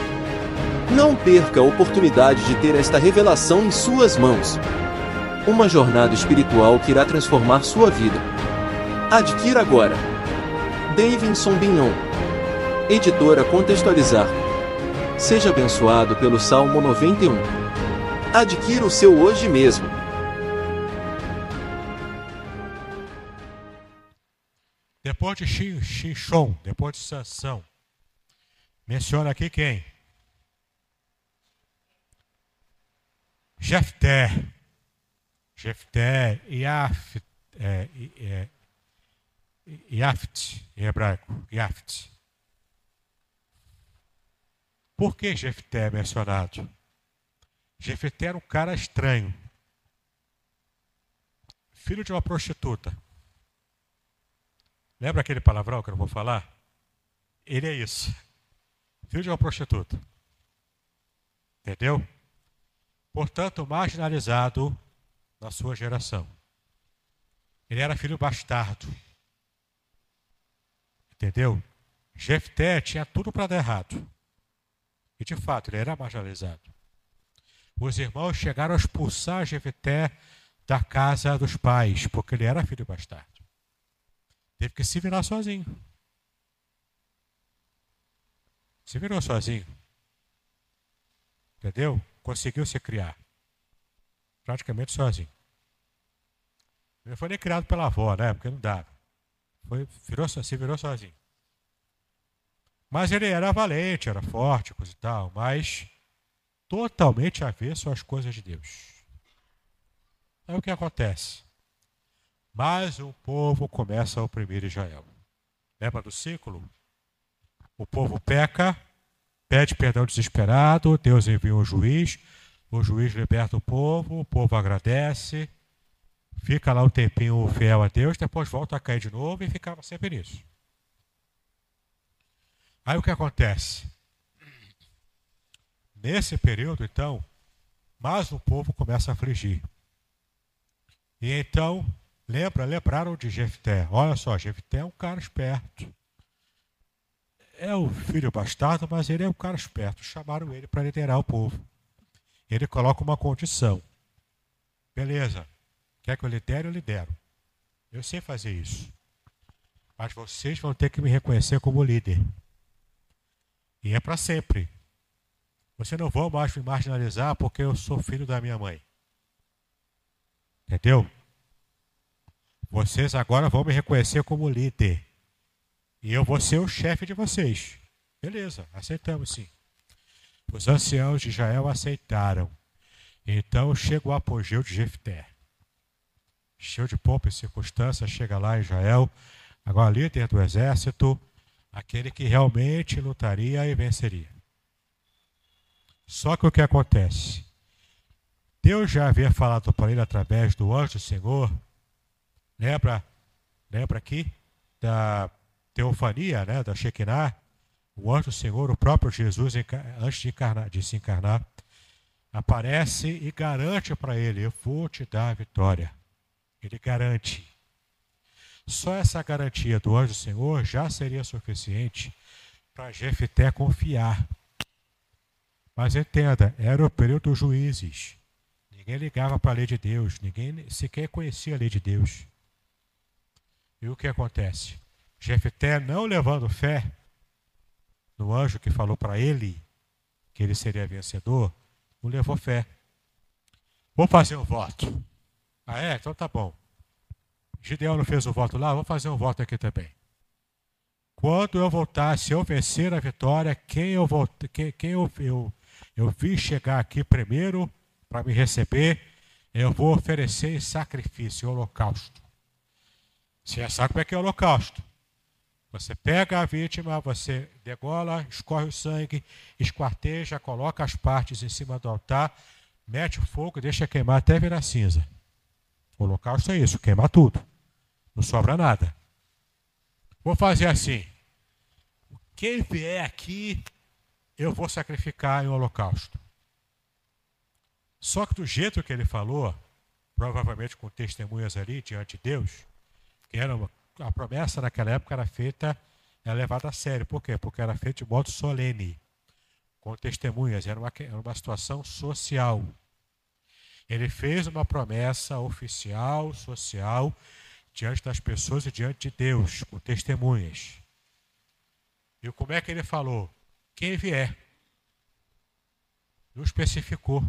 Não perca a oportunidade de ter esta revelação em suas mãos. Uma jornada espiritual que irá transformar sua vida. Adquira agora. Davidson Bignon. Editora Contextualizar. Seja abençoado pelo Salmo 91. Adquira o seu hoje mesmo. Depois de Xixon, depois de Sansão, menciona aqui quem? Jefté. Jefté, Yaft, é, é, Yaft, em hebraico, Yaft. Por que Jefté é mencionado? Jefté era um cara estranho. Filho de uma prostituta. Lembra aquele palavrão que eu não vou falar? Ele é isso. Filho de uma prostituta. Entendeu? Portanto, marginalizado na sua geração. Ele era filho bastardo. Entendeu? Jefté tinha tudo para dar errado. E de fato, ele era marginalizado. Os irmãos chegaram a expulsar Jefté da casa dos pais, porque ele era filho bastardo. Teve que se virar sozinho. Se virou sozinho. Entendeu? Conseguiu se criar. Praticamente sozinho. Ele foi nem criado pela avó, né? Porque não dava. Foi, virou, se virou sozinho. Mas ele era valente, era forte, coisa e tal, mas totalmente avesso às coisas de Deus. Aí o que acontece? Mais um povo começa a oprimir Israel. Lembra do ciclo? O povo peca, pede perdão desesperado, Deus envia um juiz, o juiz liberta o povo, o povo agradece, fica lá um tempinho fiel a Deus, depois volta a cair de novo e ficava sempre nisso. Aí o que acontece? Nesse período, então, mais o povo começa a afligir. E então, lembra, lembraram de Jefté. Olha só, Jefté é um cara esperto. É o filho bastardo, mas ele é um cara esperto. Chamaram ele para liderar o povo. Ele coloca uma condição. Beleza, quer que eu lidere? Eu lidero. Eu sei fazer isso. Mas vocês vão ter que me reconhecer como líder. E é para sempre. Você não vai mais me marginalizar porque eu sou filho da minha mãe. Entendeu? Vocês agora vão me reconhecer como líder. E eu vou ser o chefe de vocês. Beleza, aceitamos sim. Os anciãos de Israel aceitaram. Então chega o apogeu de Jefté. Cheio de pompa e circunstância, chega lá em Israel, agora líder do exército, aquele que realmente lutaria e venceria. Só que o que acontece? Deus já havia falado para ele através do anjo do Senhor. Lembra? Lembra aqui da teofania, né, da Shekinah? O anjo do Senhor, o próprio Jesus, antes de, encarnar, de se encarnar, aparece e garante para ele: Eu vou te dar a vitória. Ele garante. Só essa garantia do anjo do Senhor já seria suficiente para Jefté confiar. Mas entenda, era o período dos juízes. Ninguém ligava para a lei de Deus, ninguém sequer conhecia a lei de Deus. E o que acontece? Jefté, não levando fé no anjo que falou para ele que ele seria vencedor, não levou fé. Vou fazer um voto. Ah, é? Então tá bom. Gideão não fez o voto lá, vou fazer um voto aqui também. Quando eu voltar, se eu vencer a vitória, quem eu, vou, quem, quem eu, eu, eu vi chegar aqui primeiro para me receber, eu vou oferecer em sacrifício, holocausto. Você já sabe como é que é o holocausto. Você pega a vítima, você degola, escorre o sangue, esquarteja, coloca as partes em cima do altar, mete o fogo, deixa queimar até virar cinza. O holocausto é isso, queima tudo. Não sobra nada. Vou fazer assim. Quem vier aqui, eu vou sacrificar em holocausto. Só que do jeito que ele falou, provavelmente com testemunhas ali diante de Deus, que era uma, a promessa naquela época era feita, era levada a sério. Por quê? Porque era feita de modo solene, com testemunhas, era uma, era uma situação social. Ele fez uma promessa oficial, social, diante das pessoas e diante de Deus, com testemunhas. E como é que ele falou? Quem vier. Não especificou.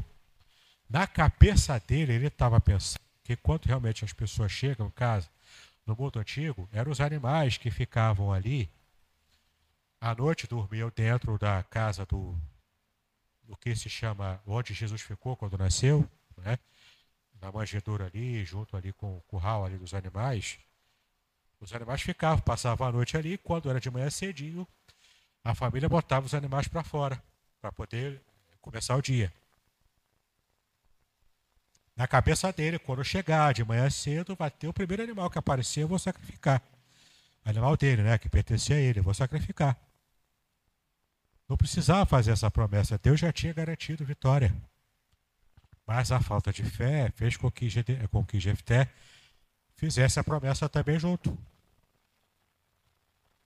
Na cabeça dele, ele estava pensando que quando realmente as pessoas chegam em casa, no mundo antigo, eram os animais que ficavam ali. À noite dormiam dentro da casa do, do que se chama, onde Jesus ficou quando nasceu né? Na manjedoura ali, junto ali com o curral ali dos animais. Os animais ficavam, passavam a noite ali, quando era de manhã cedinho, a família botava os animais para fora, para poder começar o dia. Na cabeça dele, quando chegar de manhã cedo, vai ter o primeiro animal que aparecer, eu vou sacrificar. Animal dele, né? Que pertencia a ele, eu vou sacrificar. Não precisava fazer essa promessa, Deus já tinha garantido vitória. Mas a falta de fé fez com que, com que Jefté fizesse a promessa também junto.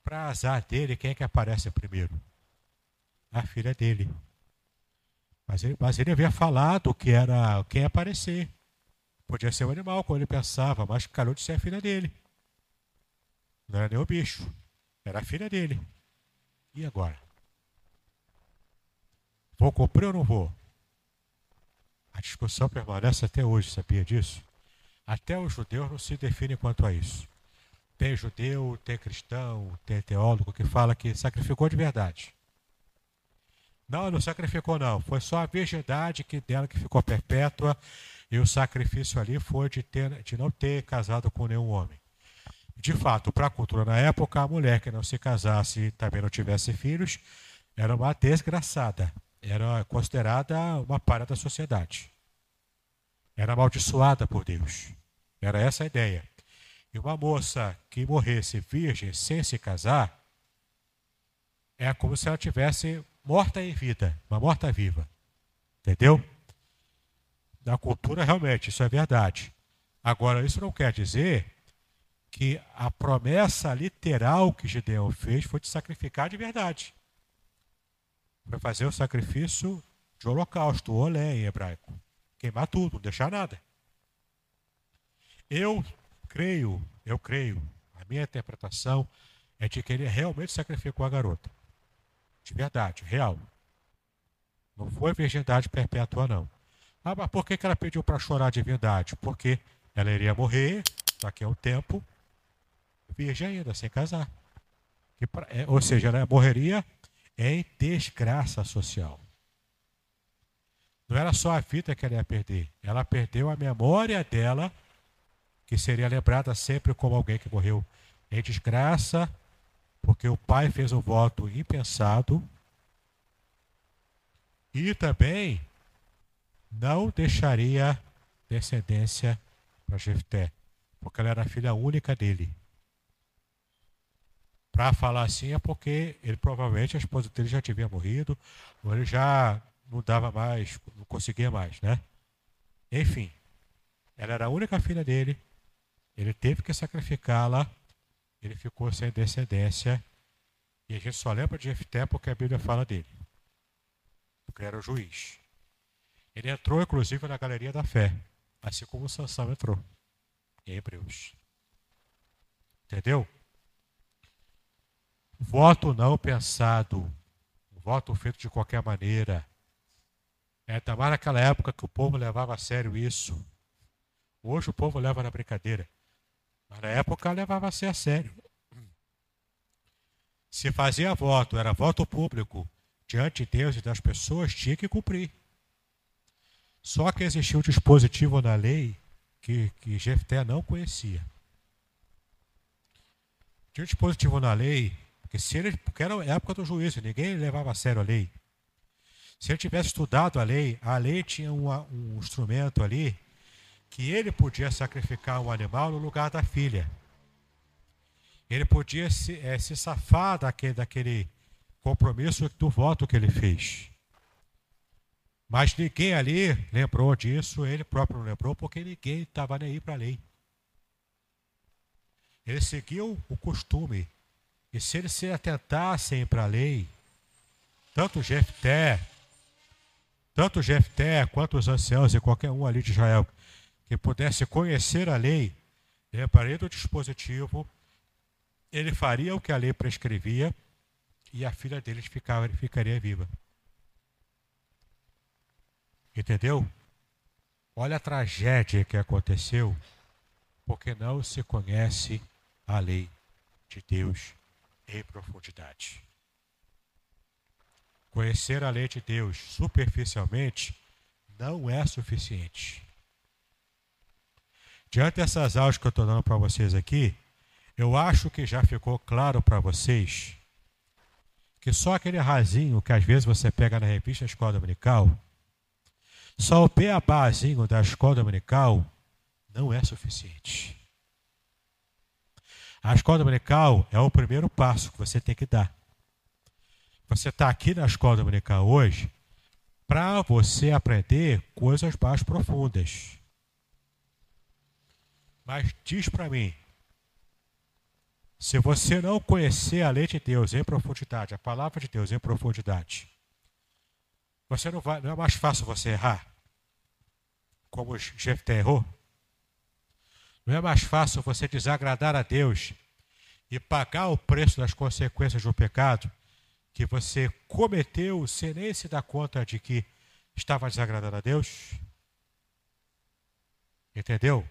Para azar dele, quem é que aparece primeiro? A filha dele. Mas ele, mas ele havia falado que era quem aparecer. Podia ser um animal, como ele pensava, mas calhou de ser a filha dele. Não era nem o bicho, era a filha dele. E agora? Vou cumprir ou não vou? A discussão permanece até hoje, sabia disso? Até os judeus não se definem quanto a isso. Tem judeu, tem cristão, tem teólogo que fala que sacrificou de verdade. Não, não sacrificou não. Foi só a virgindade que dela que ficou perpétua e o sacrifício ali foi de, ter, de não ter casado com nenhum homem. De fato, para a cultura na época, a mulher que não se casasse e também não tivesse filhos era uma desgraçada era considerada uma palha da sociedade. Era amaldiçoada por Deus. Era essa a ideia. E uma moça que morresse virgem sem se casar é como se ela tivesse morta em vida, uma morta viva. Entendeu? Na cultura, realmente, isso é verdade. Agora, isso não quer dizer que a promessa literal que Gideão fez foi de sacrificar de verdade para fazer o sacrifício de holocausto, o olé em hebraico. Queimar tudo, não deixar nada. Eu creio, eu creio, a minha interpretação é de que ele realmente sacrificou a garota. De verdade, real. Não foi virgindade perpétua, não. Ah, mas por que, ela pediu para chorar de verdade? Porque ela iria morrer daqui a um tempo, virgem ainda, sem casar. Pra, é, ou seja, ela morreria em desgraça social. Não era só a vida que ela ia perder, ela perdeu a memória dela, que seria lembrada sempre como alguém que morreu em desgraça, porque o pai fez um voto impensado. E também não deixaria descendência para Jefté, porque ela era filha única dele. Para falar assim é porque ele provavelmente a esposa dele já tinha morrido, ou ele já não dava mais, não conseguia mais, né? Enfim, ela era a única filha dele, ele teve que sacrificá-la, ele ficou sem descendência, e a gente só lembra de Jefté porque a Bíblia fala dele, porque era o juiz. Ele entrou, inclusive, na galeria da fé, assim como Sansão entrou, em Hebreus. Entendeu? Voto não pensado, voto feito de qualquer maneira. É, mais naquela época que o povo levava a sério isso. Hoje o povo leva na brincadeira. Mas na época levava a a sério. Se fazia voto, era voto público, diante de Deus e das pessoas, tinha que cumprir. Só que existia um dispositivo na lei que, que Jefté não conhecia. Tinha um dispositivo na lei ele, porque era a época do juízo, ninguém levava a sério a lei. Se ele tivesse estudado a lei, a lei tinha um, um instrumento ali que ele podia sacrificar um animal no lugar da filha. Ele podia se, é, se safar daquele, daquele compromisso do voto que ele fez. Mas ninguém ali lembrou disso, ele próprio não lembrou, porque ninguém estava nem aí para a lei. Ele seguiu o costume. E se eles se atentassem para a lei, tanto Jefté, tanto Jefté quanto os anciãos e qualquer um ali de Israel que pudesse conhecer a lei, lembraria do dispositivo, ele faria o que a lei prescrevia e a filha deles ficava, ficaria viva. Entendeu? Olha a tragédia que aconteceu porque não se conhece a lei de Deus em profundidade. Conhecer a lei de Deus superficialmente não é suficiente. Diante dessas aulas que eu estou dando para vocês aqui, eu acho que já ficou claro para vocês que só aquele rasinho que às vezes você pega na revista Escola Dominical, só o beabazinho da Escola Dominical não é suficiente. A escola dominical é o primeiro passo que você tem que dar. Você está aqui na escola dominical hoje para você aprender coisas mais profundas. Mas diz para mim, se você não conhecer a lei de Deus em profundidade, a palavra de Deus em profundidade, você não vai, não é mais fácil você errar, como Jefté errou? Não é mais fácil você desagradar a Deus e pagar o preço das consequências do pecado que você cometeu sem nem se dar conta de que estava desagradando a Deus? Entendeu?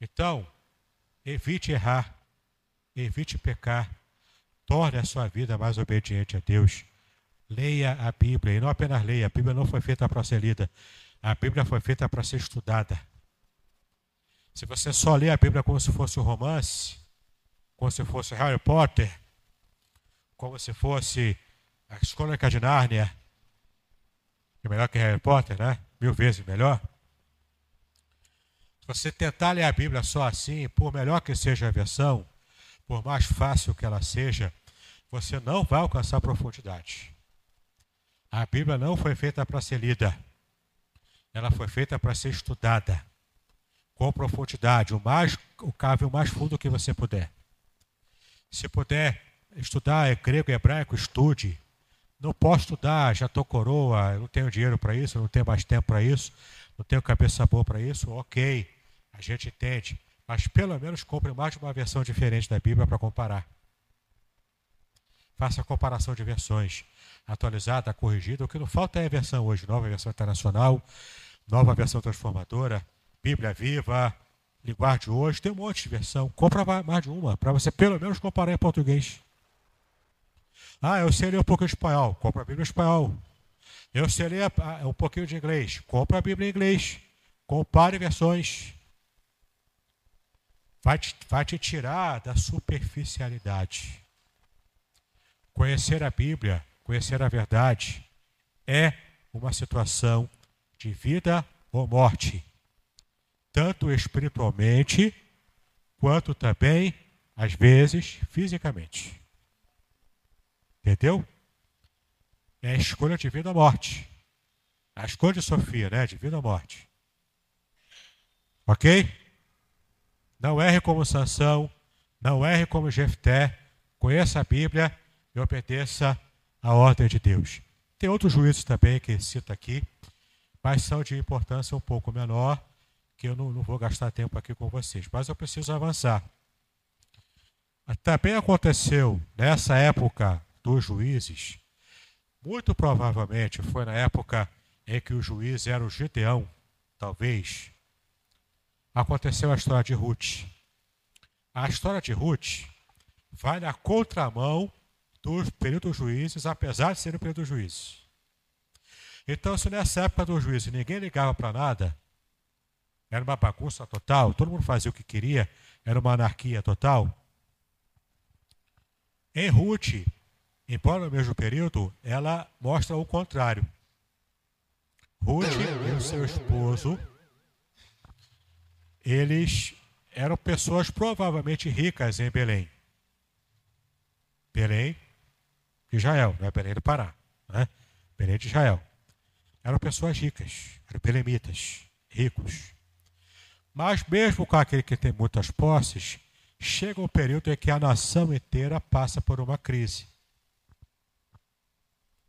Então, evite errar, evite pecar, torne a sua vida mais obediente a Deus. Leia a Bíblia, e não apenas leia, a Bíblia não foi feita para ser lida, a Bíblia foi feita para ser estudada. Se você só lê a Bíblia como se fosse um romance, como se fosse Harry Potter, como se fosse a Escola de Nárnia, que é melhor que Harry Potter, né? Mil vezes melhor. Se você tentar ler a Bíblia só assim, por melhor que seja a versão, por mais fácil que ela seja, você não vai alcançar profundidade. A Bíblia não foi feita para ser lida. Ela foi feita para ser estudada com profundidade, o mais o cabe o mais fundo que você puder. Se puder estudar grego e hebraico, estude. Não posso estudar, já estou coroa, não tenho dinheiro para isso, não tenho mais tempo para isso, não tenho cabeça boa para isso. Ok, a gente entende. Mas pelo menos compre mais de uma versão diferente da Bíblia para comparar. Faça a comparação de versões, atualizada, corrigida. O que não falta é a versão hoje, nova versão internacional, nova versão transformadora Bíblia Viva, Linguagem hoje, tem um monte de versão. Compra mais de uma, para você pelo menos comparar em português. Ah, eu sei ler um de espanhol, compra a Bíblia em espanhol. Eu sei ler ah, um pouquinho de inglês, compra a Bíblia em inglês. Compare versões. Vai te, vai te tirar da superficialidade. Conhecer a Bíblia, conhecer a verdade, é uma situação de vida ou morte tanto espiritualmente quanto também às vezes fisicamente. Entendeu? É a escolha de vida ou morte. A escolha de Sofia, né? De vida ou morte. Ok? Não erre como Sansão, não erre como Jefté. Conheça a Bíblia e obedeça a ordem de Deus. Tem outros juízes também que cita aqui, mas são de importância um pouco menor, que eu não, não vou gastar tempo aqui com vocês. Mas eu preciso avançar. Também aconteceu nessa época dos juízes, muito provavelmente foi na época em que o juiz era o Gideão, talvez, aconteceu a história de Ruth. A história de Ruth vai na contramão dos juízes, apesar de ser o período dos juízes. Então, se nessa época dos juízes ninguém ligava para nada, era uma bagunça total, todo mundo fazia o que queria, era uma anarquia total. Em Ruth, embora no mesmo período, ela mostra o contrário. Ruth e o seu esposo, eles eram pessoas provavelmente ricas em Belém. Belém de Israel, não é Belém do Pará, né? Belém de Israel. Eram pessoas ricas, eram belemitas, ricos. Mas mesmo com aquele que tem muitas posses, chega um período em que a nação inteira passa por uma crise.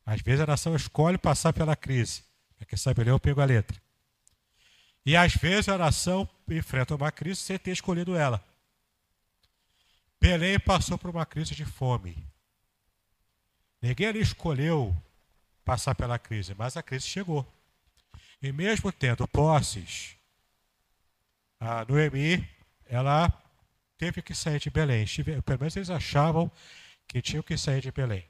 Às vezes a nação escolhe passar pela crise. É que sabe ler, eu pego a letra. E às vezes a nação enfrenta uma crise sem ter escolhido ela. Belém passou por uma crise de fome. Ninguém ali escolheu passar pela crise, mas a crise chegou. E mesmo tendo posses, a Noemi, ela teve que sair de Belém. Pelo menos eles achavam que tinham que sair de Belém.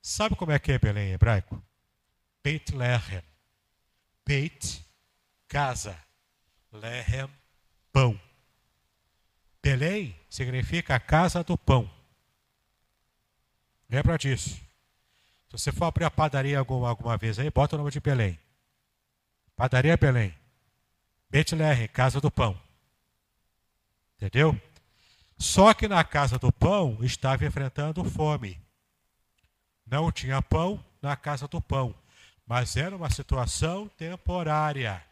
Sabe como é que é Belém em hebraico? Beit Lehem. Beit, casa. Lehem, pão. Belém significa a casa do pão. Lembra disso. Se você for abrir a padaria alguma, alguma vez aí, bota o nome de Belém. Padaria Belém. Bethlehem, casa do pão. Entendeu? Só que na casa do pão estava enfrentando fome. Não tinha pão na casa do pão, mas era uma situação temporária.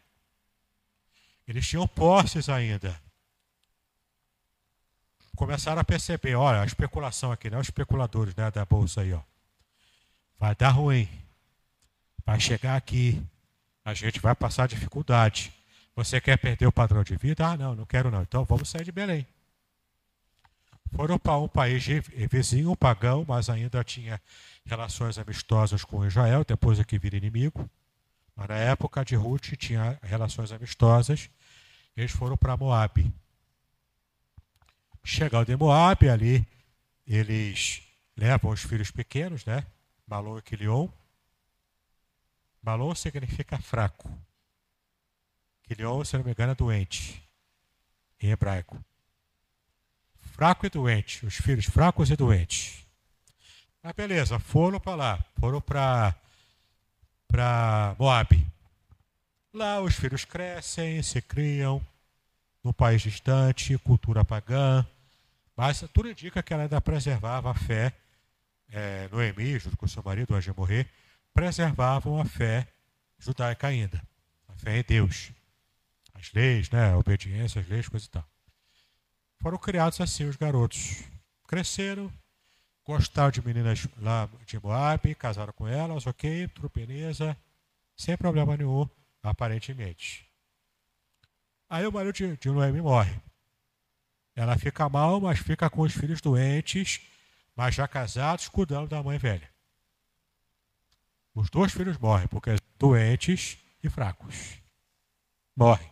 Eles tinham posses ainda. Começaram a perceber, olha, a especulação aqui, né? Os especuladores né, da bolsa aí, ó. Vai dar ruim. Vai chegar aqui. A gente vai passar dificuldade. Você quer perder o padrão de vida? Ah, não, não quero não. Então vamos sair de Belém. Foram para um país vizinho, pagão, mas ainda tinha relações amistosas com Israel, depois é que vira inimigo. Mas na época de Ruth tinha relações amistosas. Eles foram para Moab. Chegando em Moab, ali eles levam os filhos pequenos, né? Malon e Quilion. Malon significa fraco. Quilion, se não me engano, é doente, em hebraico. Fraco e doente, os filhos fracos e doentes. Mas beleza, foram para lá, foram para para Moab. Lá os filhos crescem, se criam num país distante, cultura pagã, mas tudo indica que ela ainda preservava a fé. É, Noemi, junto com seu marido, antes de morrer, preservavam a fé judaica ainda, a fé em Deus, as leis, né, obediência às leis, coisa e tal. Foram criados assim os garotos. Cresceram, gostaram de meninas lá de Moab, casaram com elas, ok, tudo sem problema nenhum, aparentemente. Aí o marido de, de Noemi morre. Ela fica mal, mas fica com os filhos doentes, mas já casados, cuidando da mãe velha. Os dois filhos morrem, porque doentes e fracos. Morrem.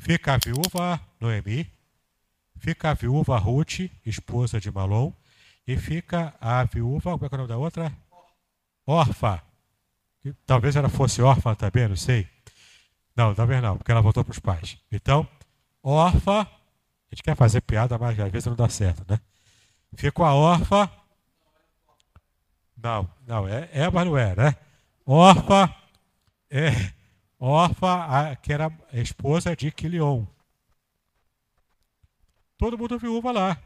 Fica a viúva Noemi, fica a viúva Ruth, esposa de Malom, e fica a viúva, como é, é o nome da outra? Orfa. Talvez ela fosse órfã também, não sei. Não, talvez não, porque ela voltou para os pais. Então, órfã, a gente quer fazer piada, mas às vezes não dá certo, né? Fica a órfã. Não, não, é, é mas não é, né? Órfã, é, órfã, a, que era esposa de Quilion. todo mundo viúva lá.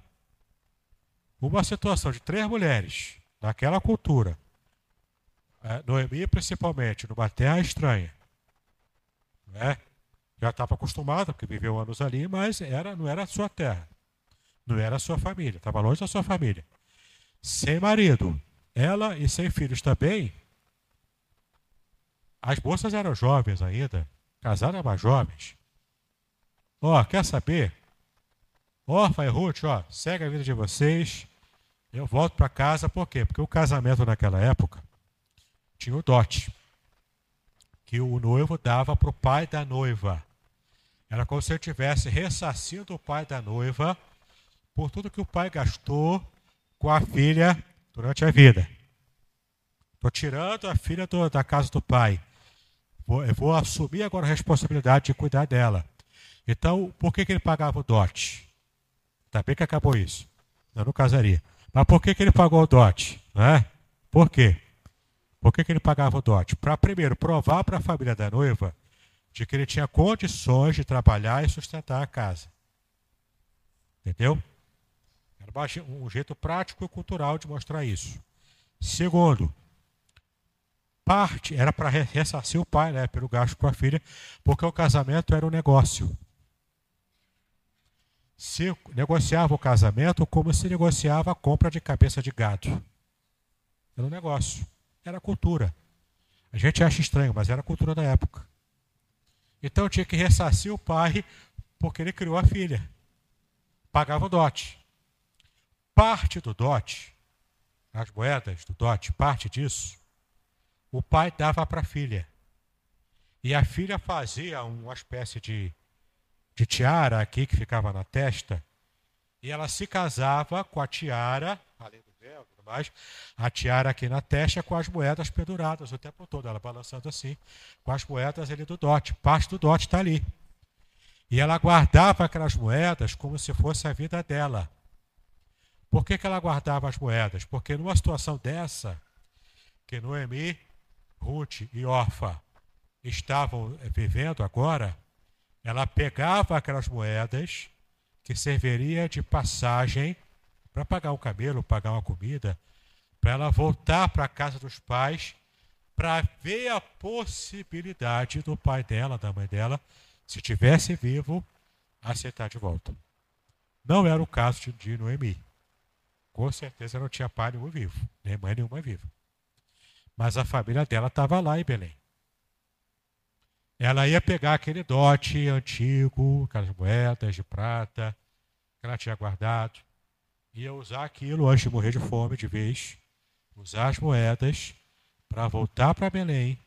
Uma situação de três mulheres, naquela cultura, é, Noemi principalmente, numa terra estranha. Né? Já estava acostumada, porque viveu anos ali, mas era, não era a sua terra. Não era a sua família, estava longe da sua família. Sem marido, ela e sem filhos também. As moças eram jovens ainda, casaram mais jovens. Ó, quer saber? Orfa e Ruth, ó, segue a vida de vocês. Eu volto para casa, por quê? Porque o casamento naquela época tinha o dote, que o noivo dava para o pai da noiva. Era como se eu tivesse ressarcido o pai da noiva por tudo que o pai gastou com a filha durante a vida. Estou tirando a filha do, da casa do pai. Vou, eu vou assumir agora a responsabilidade de cuidar dela. Então, por que, que ele pagava o dote? Está bem que acabou isso. Eu não casaria. Mas por que, que ele pagou o dote? Né? Por quê? Por que, que ele pagava o dote? Para, primeiro, provar para a família da noiva de que ele tinha condições de trabalhar e sustentar a casa. Entendeu? Era um jeito prático e cultural de mostrar isso. Segundo, parte era para ressarcir o pai, né, pelo gasto com a filha, porque o casamento era um negócio. Se negociava o casamento como se negociava a compra de cabeça de gado. Era um negócio. Era cultura. A gente acha estranho, mas era a cultura da época. Então tinha que ressarcir o pai porque ele criou a filha. Pagava o dote. Parte do dote, as moedas do dote, parte disso, o pai dava para a filha. E a filha fazia uma espécie de, de tiara aqui que ficava na testa. E ela se casava com a tiara, além do véu, mais, a tiara aqui na testa com as moedas penduradas o tempo todo, ela balançando assim, com as moedas ali do dote. Parte do dote está ali. E ela guardava aquelas moedas como se fosse a vida dela. Por que, que ela guardava as moedas? Porque numa situação dessa, que Noemi, Ruth e Orfa estavam vivendo agora, ela pegava aquelas moedas que serviria de passagem para pagar um camelo, pagar uma comida, para ela voltar para a casa dos pais, para ver a possibilidade do pai dela, da mãe dela, se tivesse vivo, aceitar de volta. Não era o caso de Noemi. Com certeza não tinha pai nenhum vivo, nem mãe nenhuma viva. Mas a família dela estava lá em Belém. Ela ia pegar aquele dote antigo, aquelas moedas de prata que ela tinha guardado, ia usar aquilo antes de morrer de fome de vez, usar as moedas para voltar para Belém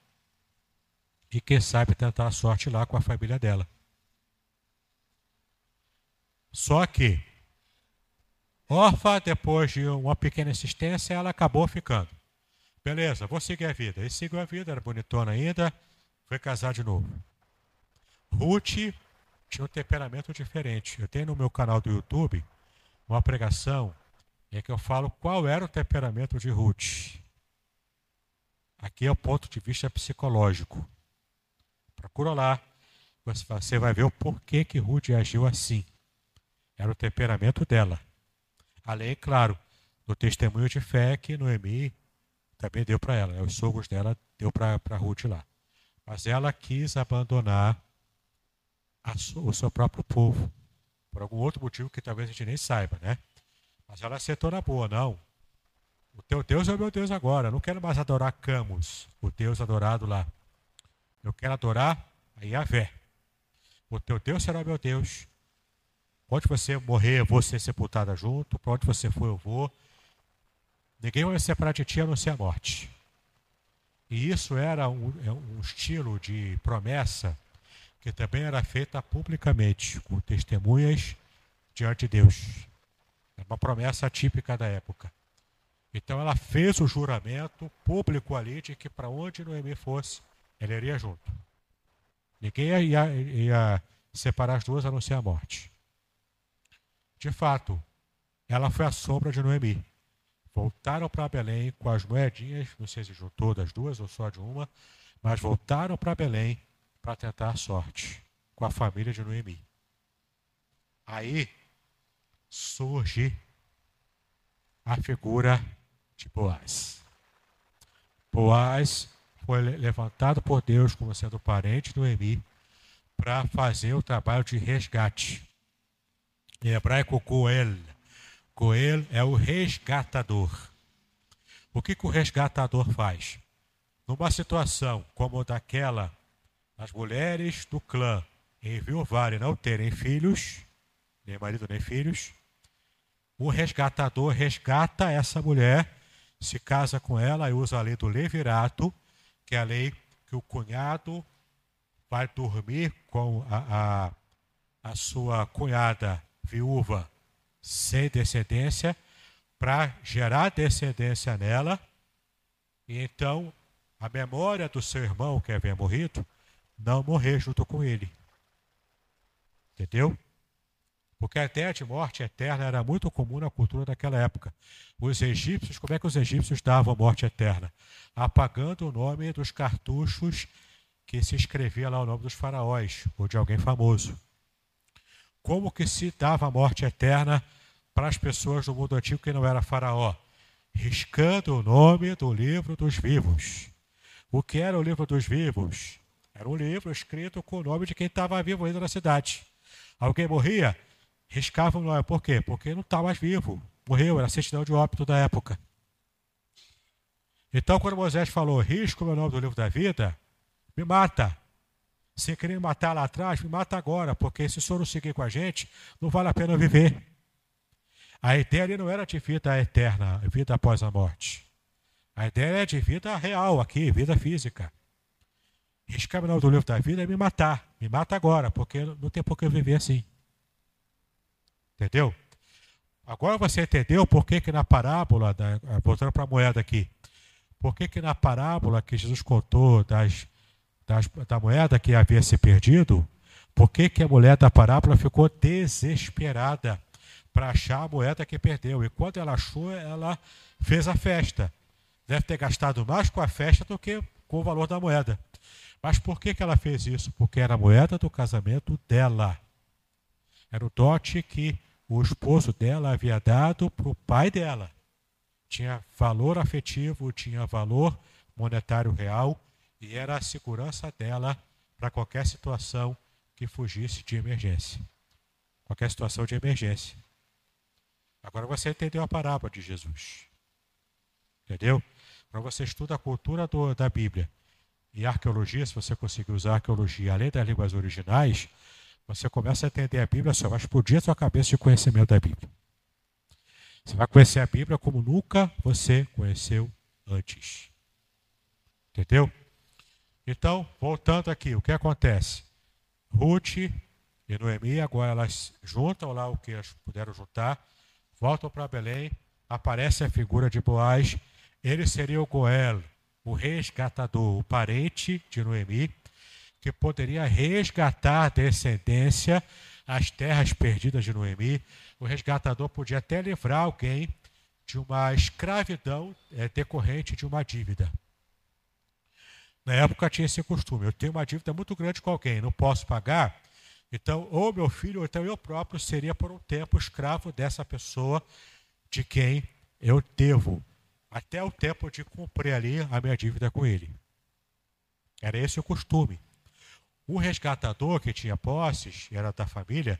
e, quem sabe, tentar a sorte lá com a família dela. Só que, órfã, depois de uma pequena insistência, ela acabou ficando. Beleza, vou seguir a vida. E seguiu a vida, era bonitona ainda, foi casar de novo. Ruth tinha um temperamento diferente. Eu tenho no meu canal do YouTube uma pregação em que eu falo qual era o temperamento de Ruth. Aqui é o ponto de vista psicológico. Procura lá, você vai ver o porquê que Ruth agiu assim. Era o temperamento dela. Além, claro, do testemunho de fé que Noemi também deu para ela. Né? Os sogros dela deu para Ruth lá. Mas ela quis abandonar a, o seu próprio povo por algum outro motivo que talvez a gente nem saiba, né? Mas ela acertou na boa, não. O teu Deus é o meu Deus agora. Eu não quero mais adorar Camus, o Deus adorado lá. Eu quero adorar a Yahvé. O teu Deus será o meu Deus. Onde você morrer, eu vou ser sepultada junto. Para onde você for, eu vou. Ninguém vai separar de ti a não ser a morte. E isso era um, é um estilo de promessa que também era feita publicamente, com testemunhas diante de Deus. É uma promessa típica da época. Então ela fez o juramento público ali de que para onde Noemi fosse, ela iria junto. Ninguém ia, ia, ia separar as duas a não ser a morte. De fato, ela foi a sombra de Noemi. Voltaram para Belém com as moedinhas, não sei se juntou das duas ou só de uma, mas voltaram para Belém para tentar sorte com a família de Noemi. Aí surge a figura de Boaz. Boaz foi levantado por Deus como sendo parente do Emi para fazer o trabalho de resgate. Em hebraico, Goel. Goel é o resgatador. O que, que o resgatador faz? Numa situação como daquela, as mulheres do clã enviuvarem não terem filhos, nem marido nem filhos, o resgatador resgata essa mulher, se casa com ela e usa a lei do levirato, que é a lei que o cunhado vai dormir com a, a, a sua cunhada viúva sem descendência, para gerar descendência nela, e então a memória do seu irmão que havia morrido não morrer junto com ele. Entendeu? Porque a ideia de morte eterna era muito comum na cultura daquela época. Os egípcios, como é que os egípcios davam morte eterna? Apagando o nome dos cartuchos que se escrevia lá o nome dos faraós ou de alguém famoso. Como que se dava a morte eterna para as pessoas do mundo antigo que não era faraó? Riscando o nome do livro dos vivos. O que era o livro dos vivos? Era um livro escrito com o nome de quem estava vivo ainda na cidade. Alguém morria, riscavam o nome. Por quê? Porque não está mais vivo. Morreu, era certidão de óbito da época. Então, quando Moisés falou, risca o meu nome do livro da vida, me mata. Se querer me matar lá atrás, me mata agora, porque se o senhor não seguir com a gente, não vale a pena viver. A ali não era de vida eterna, vida após a morte. A ideia é de vida real aqui, vida física. Riscar o nome do livro da vida é me matar. Me mata agora, porque não tem por que eu viver assim. Entendeu? Agora você entendeu por que, que na parábola, da, voltando para a moeda aqui, por que, que na parábola que Jesus contou das das, da moeda que havia se perdido, por que, que a mulher da parábola ficou desesperada para achar a moeda que perdeu? E quando ela achou, ela fez a festa. Deve ter gastado mais com a festa do que com o valor da moeda. Mas por que, que ela fez isso? Porque era a moeda do casamento dela. Era o dote que o esposo dela havia dado para o pai dela. Tinha valor afetivo, tinha valor monetário real e era a segurança dela para qualquer situação que fugisse de emergência. Qualquer situação de emergência. Agora você entendeu a parábola de Jesus. Entendeu? Quando você estuda a cultura do, da Bíblia e arqueologia, se você conseguir usar arqueologia além das línguas originais, você começa a entender a Bíblia, só vai explodir a sua cabeça de conhecimento da Bíblia. Você vai conhecer a Bíblia como nunca você conheceu antes. Entendeu? Então, voltando aqui, o que acontece? Ruth e Noemi, agora elas juntam lá o que elas puderam juntar, voltam para Belém, aparece a figura de Boaz, ele seria o Goel, o resgatador, o parente de Noemi, que poderia resgatar a descendência, as terras perdidas de Noemi. O resgatador podia até livrar alguém de uma escravidão é, decorrente de uma dívida. Na época tinha esse costume. Eu tenho uma dívida muito grande com alguém, não posso pagar. Então, ou meu filho, ou então eu próprio seria por um tempo escravo dessa pessoa de quem eu devo, até o tempo de cumprir ali a minha dívida com ele. Era esse o costume. O resgatador que tinha posses, era da família,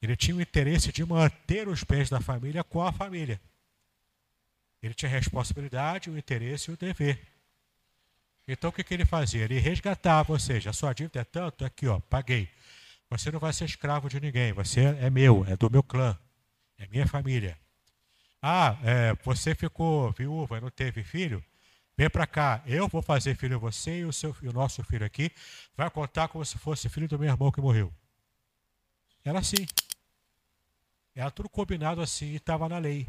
ele tinha o interesse de manter os bens da família com a família. Ele tinha a responsabilidade, o interesse e o dever. Então o que, que ele fazia? Ele resgatava, ou seja, a sua dívida é tanto, aqui ó, paguei. Você não vai ser escravo de ninguém, você é meu, é do meu clã, é minha família. Ah, é, você ficou viúva e não teve filho? Vem para cá, eu vou fazer filho você e o, seu, o nosso filho aqui vai contar como se fosse filho do meu irmão que morreu. Era assim. Era tudo combinado assim e estava na lei.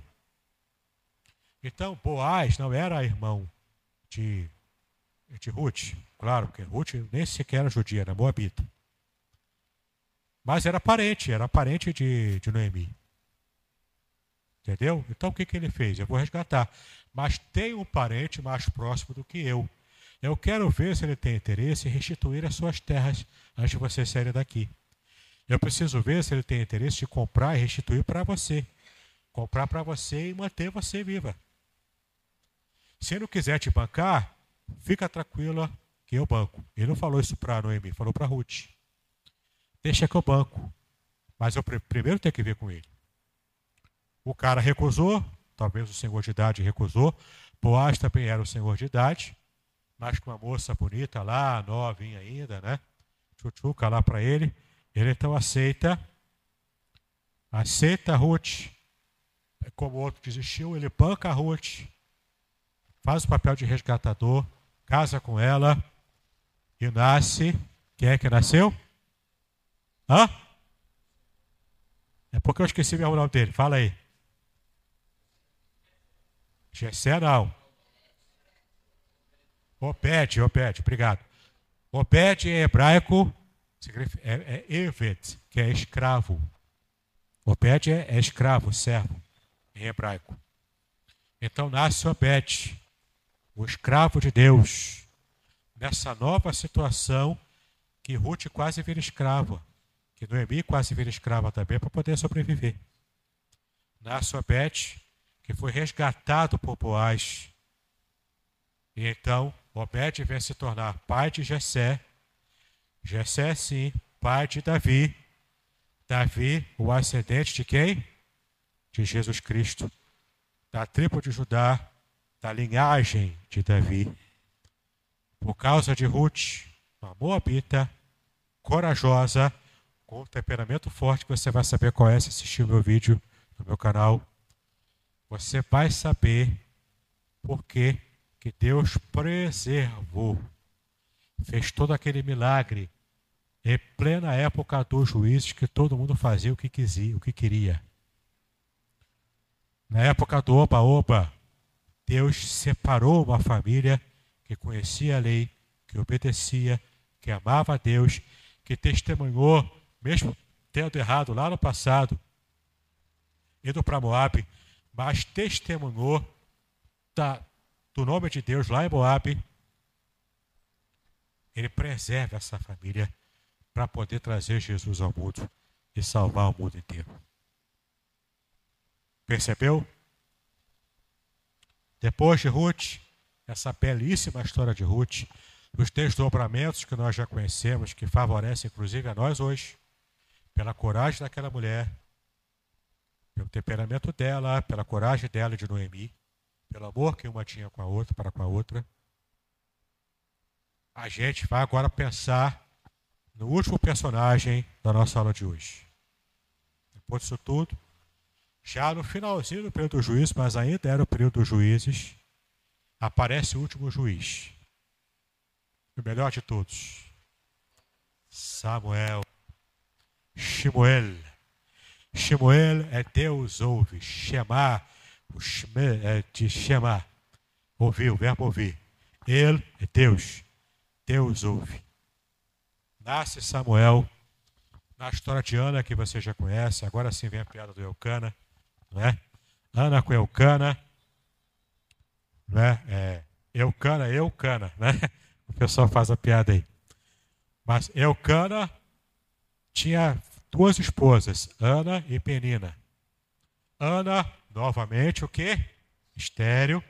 Então, Boaz não era irmão de de Ruth, claro, porque Ruth nem sequer era judia, era moabita. Mas era parente, era parente de, de Noemi. Entendeu? Então o que, que ele fez? Eu vou resgatar. Mas tem um parente mais próximo do que eu. Eu quero ver se ele tem interesse em restituir as suas terras antes de você sair daqui. Eu preciso ver se ele tem interesse de comprar e restituir para você. comprar para você e manter você viva. Se não quiser te bancar, fica tranquila que eu banco. Ele não falou isso para Noemi, falou para Ruth. Deixa que eu banco. Mas eu primeiro tenho que ver com ele. O cara recusou, talvez o senhor de idade recusou. Boaz também era o senhor de idade, mas com uma moça bonita lá, novinha ainda, né? Chuchuca lá para ele. Ele então aceita, aceita Ruth. Como o outro desistiu, ele banca a Ruth, faz o papel de resgatador, casa com ela e nasce. Quem é que nasceu? Hã? É porque eu esqueci o nome dele. Fala aí. Gessé não. Opete, Opete, obrigado. Opete em hebraico é, é Evet, que é escravo. Opete é, é escravo, servo, em hebraico. Então nasce Obed, o escravo de Deus, nessa nova situação que Ruth quase vira escrava, que Noemi quase vira escrava também para poder sobreviver. Nasce Obed, que foi resgatado por Boaz. E então Obed vem se tornar pai de Jessé. Jessé, sim, pai de Davi. Davi, o ascendente de quem? De Jesus Cristo. Da tribo de Judá, da linhagem de Davi. Por causa de Ruth, uma moabita, corajosa, com temperamento forte, você vai saber qual é se assistir o meu vídeo no meu canal você vai saber por que Deus preservou, fez todo aquele milagre em plena época dos juízes que todo mundo fazia o que quisia, o que queria. Na época do oba-oba, Deus separou uma família que conhecia a lei, que obedecia, que amava a Deus, que testemunhou, mesmo tendo errado lá no passado, indo para Moab, mas testemunhou da, do nome de Deus lá em Moab. Ele preserva essa família para poder trazer Jesus ao mundo e salvar o mundo inteiro. Percebeu? Depois de Ruth, essa belíssima história de Ruth, os desdobramentos que nós já conhecemos, que favorecem inclusive a nós hoje, pela coragem daquela mulher, pelo temperamento dela, pela coragem dela de Noemi, pelo amor que uma tinha com a outra, para com a outra. A gente vai agora pensar no último personagem da nossa aula de hoje. Depois disso tudo, já no finalzinho do período dos juízes, mas ainda era o período dos juízes, aparece o último juiz. O melhor de todos. Samuel. Shimuel. Shemuel é Deus ouve. Shemar, o shme é de chamar. Ouvir, o verbo ouvir. Ele é Deus. Deus ouve. Nasce Samuel. Na história de Ana, que você já conhece, agora sim vem a piada do Eucana. Não é? Ana com Eucana. Não é? é Eucana, Eucana. Né? O pessoal faz a piada aí. Mas Eucana tinha duas esposas, Ana e Penina. Ana, novamente, o que? Estéreo.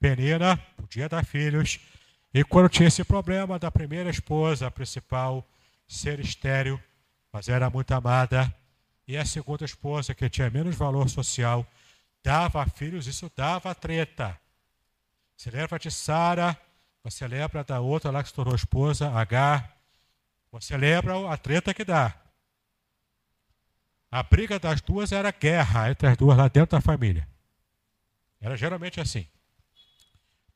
Penina podia dar filhos. E quando tinha esse problema da primeira esposa, a principal, ser estéreo, mas era muito amada, e a segunda esposa, que tinha menos valor social, dava filhos, isso dava treta. Você lembra de Sara? Você lembra da outra lá que se tornou esposa, Agar? Você lembra a treta que dá? A briga das duas era guerra entre as duas lá dentro da família. Era geralmente assim.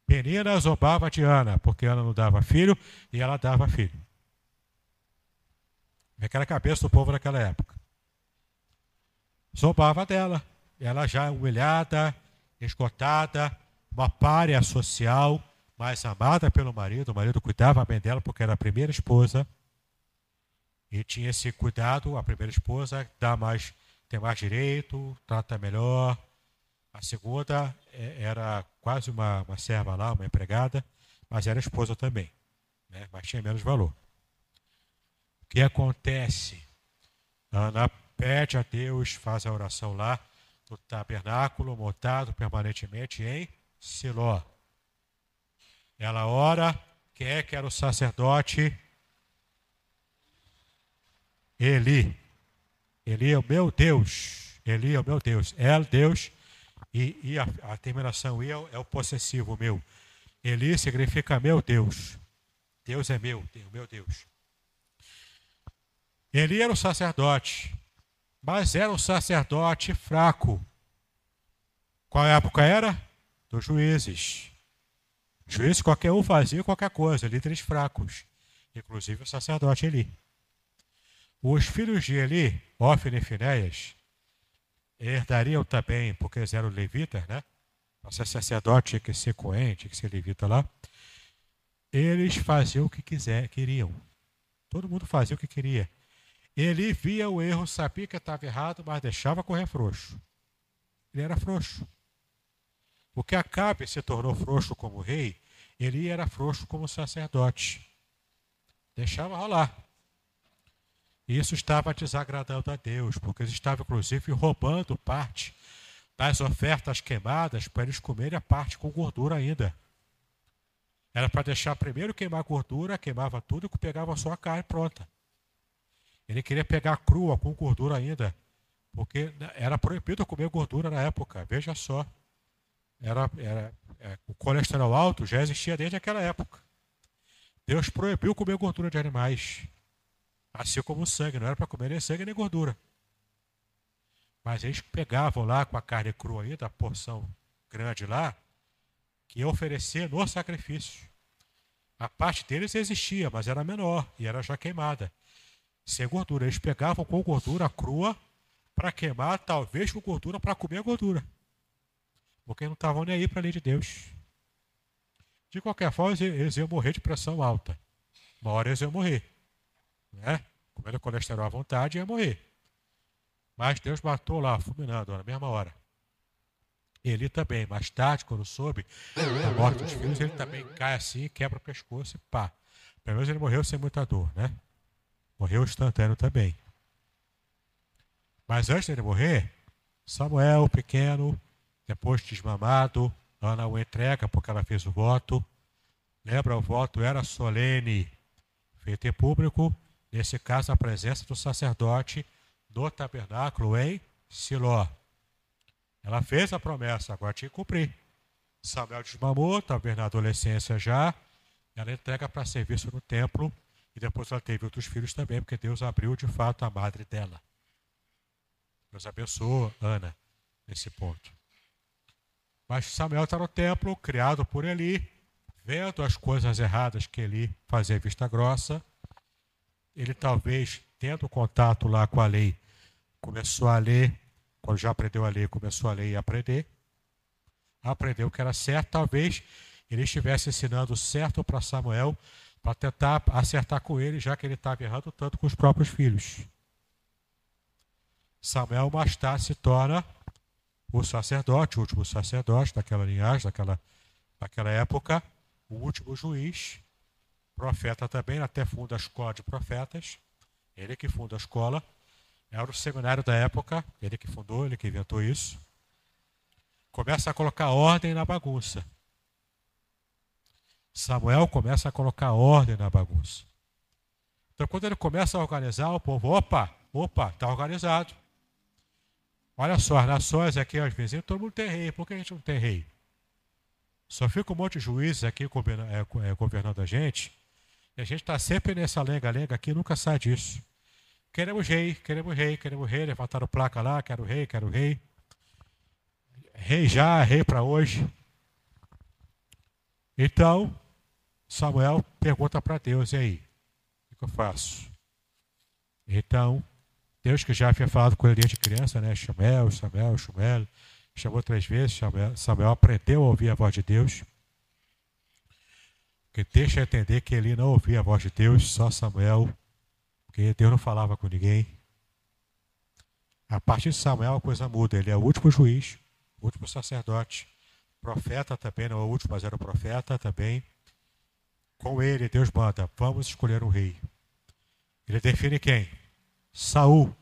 Penina zombava de Ana, porque Ana não dava filho e ela dava filho. Aquela cabeça do povo naquela época. Zombava dela. Ela já humilhada, esgotada, uma párea social, mas amada pelo marido. O marido cuidava bem dela porque era a primeira esposa. E tinha esse cuidado, a primeira esposa dá mais, tem mais direito, trata melhor. A segunda é, era quase uma, uma serva lá, uma empregada, mas era esposa também, né? mas tinha menos valor. O que acontece? Ana pede a Deus, faz a oração lá, do tabernáculo montado permanentemente em Siló. Ela ora, quem é que era o sacerdote? Eli. Eli é o meu Deus. Eli é o meu Deus. El, Deus. E, e a, a, terminação I é, é o possessivo meu. Eli significa meu Deus. Deus é meu, meu Deus. Eli era o sacerdote, mas era um sacerdote fraco. Qual época era? Dos juízes. Juízes qualquer um fazia qualquer coisa, líderes fracos, inclusive o sacerdote Eli. Os filhos de Eli, Ofne e Finéias, herdariam também, porque eles eram levitas, né? Ser sacerdote tinha que ser coente, tinha que ser levita lá. Eles faziam o que quiser, queriam. Todo mundo fazia o que queria. Ele via o erro, sabia que estava errado, mas deixava correr frouxo. Ele era frouxo. Porque Acabe se tornou frouxo como rei, ele era frouxo como sacerdote. Deixava rolar. Isso estava desagradando a Deus, porque eles estavam, inclusive, roubando parte das ofertas queimadas para eles comerem a parte com gordura ainda. Era para deixar primeiro queimar gordura, queimava tudo e pegava só a carne pronta. Ele queria pegar crua com gordura ainda, porque era proibido comer gordura na época. Veja só, era, era é, o colesterol alto já existia desde aquela época. Deus proibiu comer gordura de animais, assim como sangue. Não era para comer nem sangue nem gordura. Mas eles pegavam lá com a carne crua ainda, a porção grande lá, que ia oferecer no sacrifício. A parte deles existia, mas era menor e era já queimada sem gordura. Eles pegavam com gordura crua para queimar, talvez com gordura para comer a gordura. Porque não estavam nem aí para a lei de Deus. De qualquer forma, eles iam morrer de pressão alta. Uma hora eles iam morrer. Né? Comendo colesterol à vontade, iam morrer. Mas Deus matou lá, fulminando, na mesma hora. Ele também, mais tarde, quando soube da morte dos filhos, ele também cai assim, quebra o pescoço e pá. Pelo menos ele morreu sem muita dor, né? Morreu instantâneo também. Mas antes dele morrer, Samuel, pequeno, depois desmamado, Ana o entrega porque ela fez o voto. Lembra, o voto era solene, feito em público, nesse caso a presença do sacerdote no tabernáculo em Siló. Ela fez a promessa, agora tinha que cumprir. Samuel desmamou, estava na adolescência já, ela entrega para serviço no templo e depois ela teve outros filhos também, porque Deus abriu de fato a madre dela. Deus abençoou Ana nesse ponto. Mas Samuel está no templo, criado por Eli, vendo as coisas erradas que Eli fazia vista grossa. Ele talvez, tendo contato lá com a lei, começou a ler, quando já aprendeu a ler, começou a ler e aprender. Aprendeu que era certo, talvez ele estivesse ensinando certo para Samuel, para tentar acertar com ele, já que ele estava errando tanto com os próprios filhos. Samuel mais tarde se torna o sacerdote, o último sacerdote daquela linhagem, daquela, daquela época, o último juiz, profeta também, até funda a escola de profetas, ele que funda a escola, era o seminário da época, ele que fundou, ele que inventou isso. Começa a colocar ordem na bagunça. Samuel começa a colocar ordem na bagunça. Então, quando ele começa a organizar, o povo, opa, opa, está organizado. Olha só, as nações aqui, aos vizinhos, todo mundo tem rei. Por que a gente não tem rei? Só fica um monte de juízes aqui é, é, governando a gente. A gente está sempre nessa lenga-lenga aqui, nunca sai disso. Queremos rei, queremos rei, queremos rei. Levantaram placa lá, quero rei, quero rei. Rei já, rei para hoje. Então, Samuel pergunta para Deus: e aí? O que eu faço? Então, Deus que já havia falado com ele desde criança, né? Samuel, Samuel, Samuel, chamou três vezes. Samuel aprendeu a ouvir a voz de Deus. Porque deixa entender que ele não ouvia a voz de Deus, só Samuel, porque Deus não falava com ninguém. A partir de Samuel a coisa muda. Ele é o último juiz, o último sacerdote. Profeta também, não é o último, mas era o profeta também. Com ele, Deus manda: vamos escolher um rei. Ele define quem? Saul.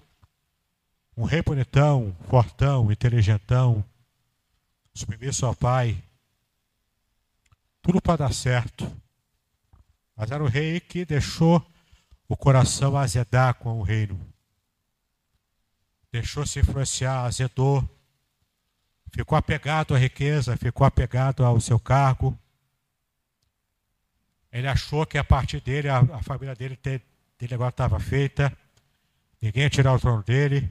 um rei bonitão, fortão, inteligentão, submisso ao pai, tudo para dar certo. Mas era o rei que deixou o coração azedar com o reino. Deixou se influenciar, azedou. Ficou apegado à riqueza, ficou apegado ao seu cargo. Ele achou que a partir dele, a, a família dele, dele agora estava feita. Ninguém ia tirar o trono dele.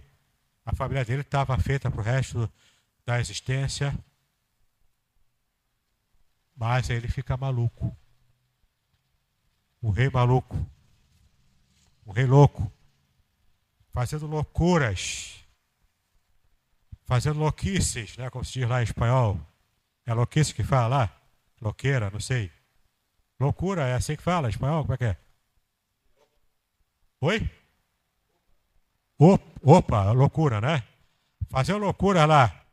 A família dele estava feita para o resto da existência. Mas aí ele fica maluco. Um rei maluco. Um rei louco. Fazendo loucuras. Fazendo louquices, né? Como se diz lá em espanhol. É louquice que fala lá? Louqueira, não sei. Loucura, é assim que fala em espanhol? Como é que é? Oi? Opa, loucura, né? Fazendo loucura lá.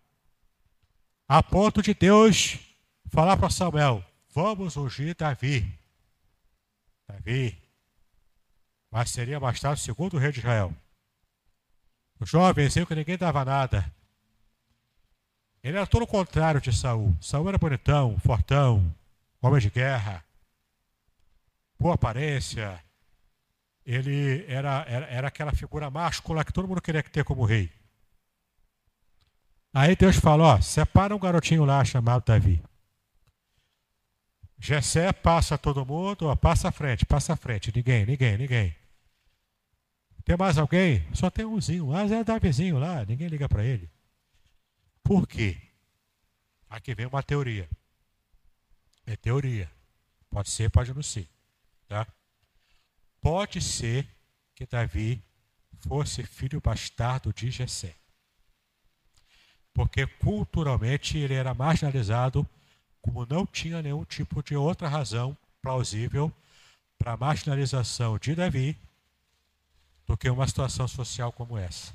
A ponto de Deus falar para Samuel: Vamos ungir Davi. Davi. Mas seria mais tarde o segundo rei de Israel. O jovenzinho que ninguém dava nada. Ele era todo o contrário de Saul. Saul era bonitão, fortão, homem de guerra, boa aparência. Ele era, era, era aquela figura máscula que todo mundo queria ter como rei. Aí Deus falou: ó, separa um garotinho lá chamado Davi. Jessé passa todo mundo, ó, passa à frente, passa à frente. Ninguém, ninguém, ninguém. Tem mais alguém? Só tem umzinho. Mas é Davizinho lá, ninguém liga para ele. Por quê? Aqui vem uma teoria. É teoria. Pode ser, pode não ser. Tá? Pode ser que Davi fosse filho bastardo de Jessé. Porque culturalmente ele era marginalizado como não tinha nenhum tipo de outra razão plausível para a marginalização de Davi do que uma situação social como essa.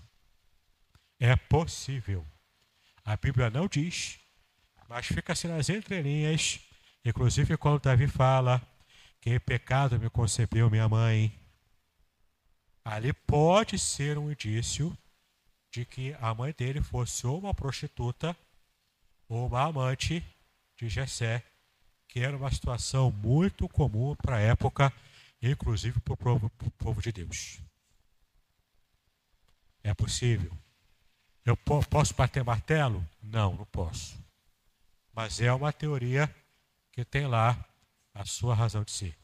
É possível. A Bíblia não diz, mas fica assim nas entrelinhas, inclusive quando Davi fala que em pecado me concebeu minha mãe. Ali pode ser um indício de que a mãe dele fosse ou uma prostituta ou uma amante de Jessé, que era uma situação muito comum para a época, inclusive para o povo, povo, de Deus. É possível. Eu posso bater martelo? Não, não posso. Mas é uma teoria que tem lá a sua razão de ser.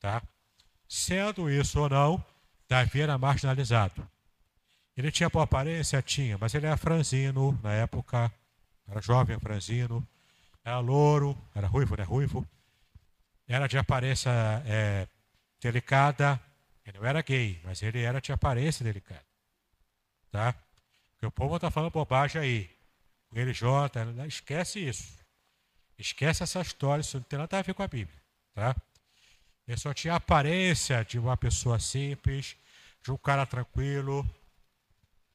Tá? Sendo isso ou não, Davi era marginalizado. Ele tinha boa aparência? Tinha, mas ele era franzino na época, era jovem franzino, era louro, era ruivo, né? Ruivo. Era de aparência é, delicada. Ele não era gay, mas ele era de aparência delicada. Tá? Porque o povo está falando bobagem aí. Religiota, esquece isso. Esquece essa história, isso não tem nada a ver com a Bíblia. Tá? Ele só tinha a aparência de uma pessoa simples, de um cara tranquilo,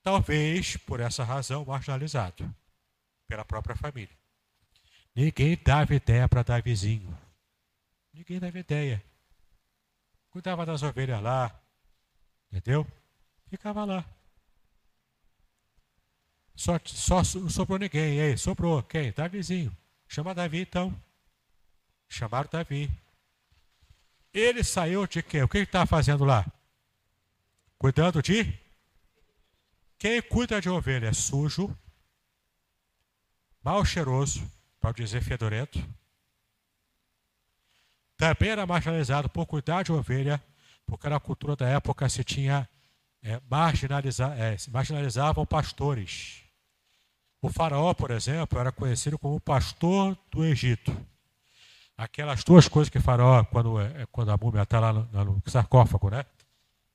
talvez por essa razão marginalizado pela própria família. Ninguém dava ideia para Davizinho. Ninguém dava ideia. Cuidava das ovelhas lá. Entendeu? Ficava lá. Só, só sobrou ninguém. E aí, sobrou. Quem? Davizinho. Chama Davi então. Chamaram Davi. Ele saiu de quê? O que ele está fazendo lá? Cuidando de? Quem cuida de ovelha é sujo, mal cheiroso, para dizer fedorento. Também era marginalizado por cuidar de ovelha, porque na cultura da época se tinha é, marginaliza, é, marginalizavam pastores. O faraó, por exemplo, era conhecido como pastor do Egito. Aquelas duas coisas que o faraó, quando, é, quando a múmia está lá no, no, sarcófago, né?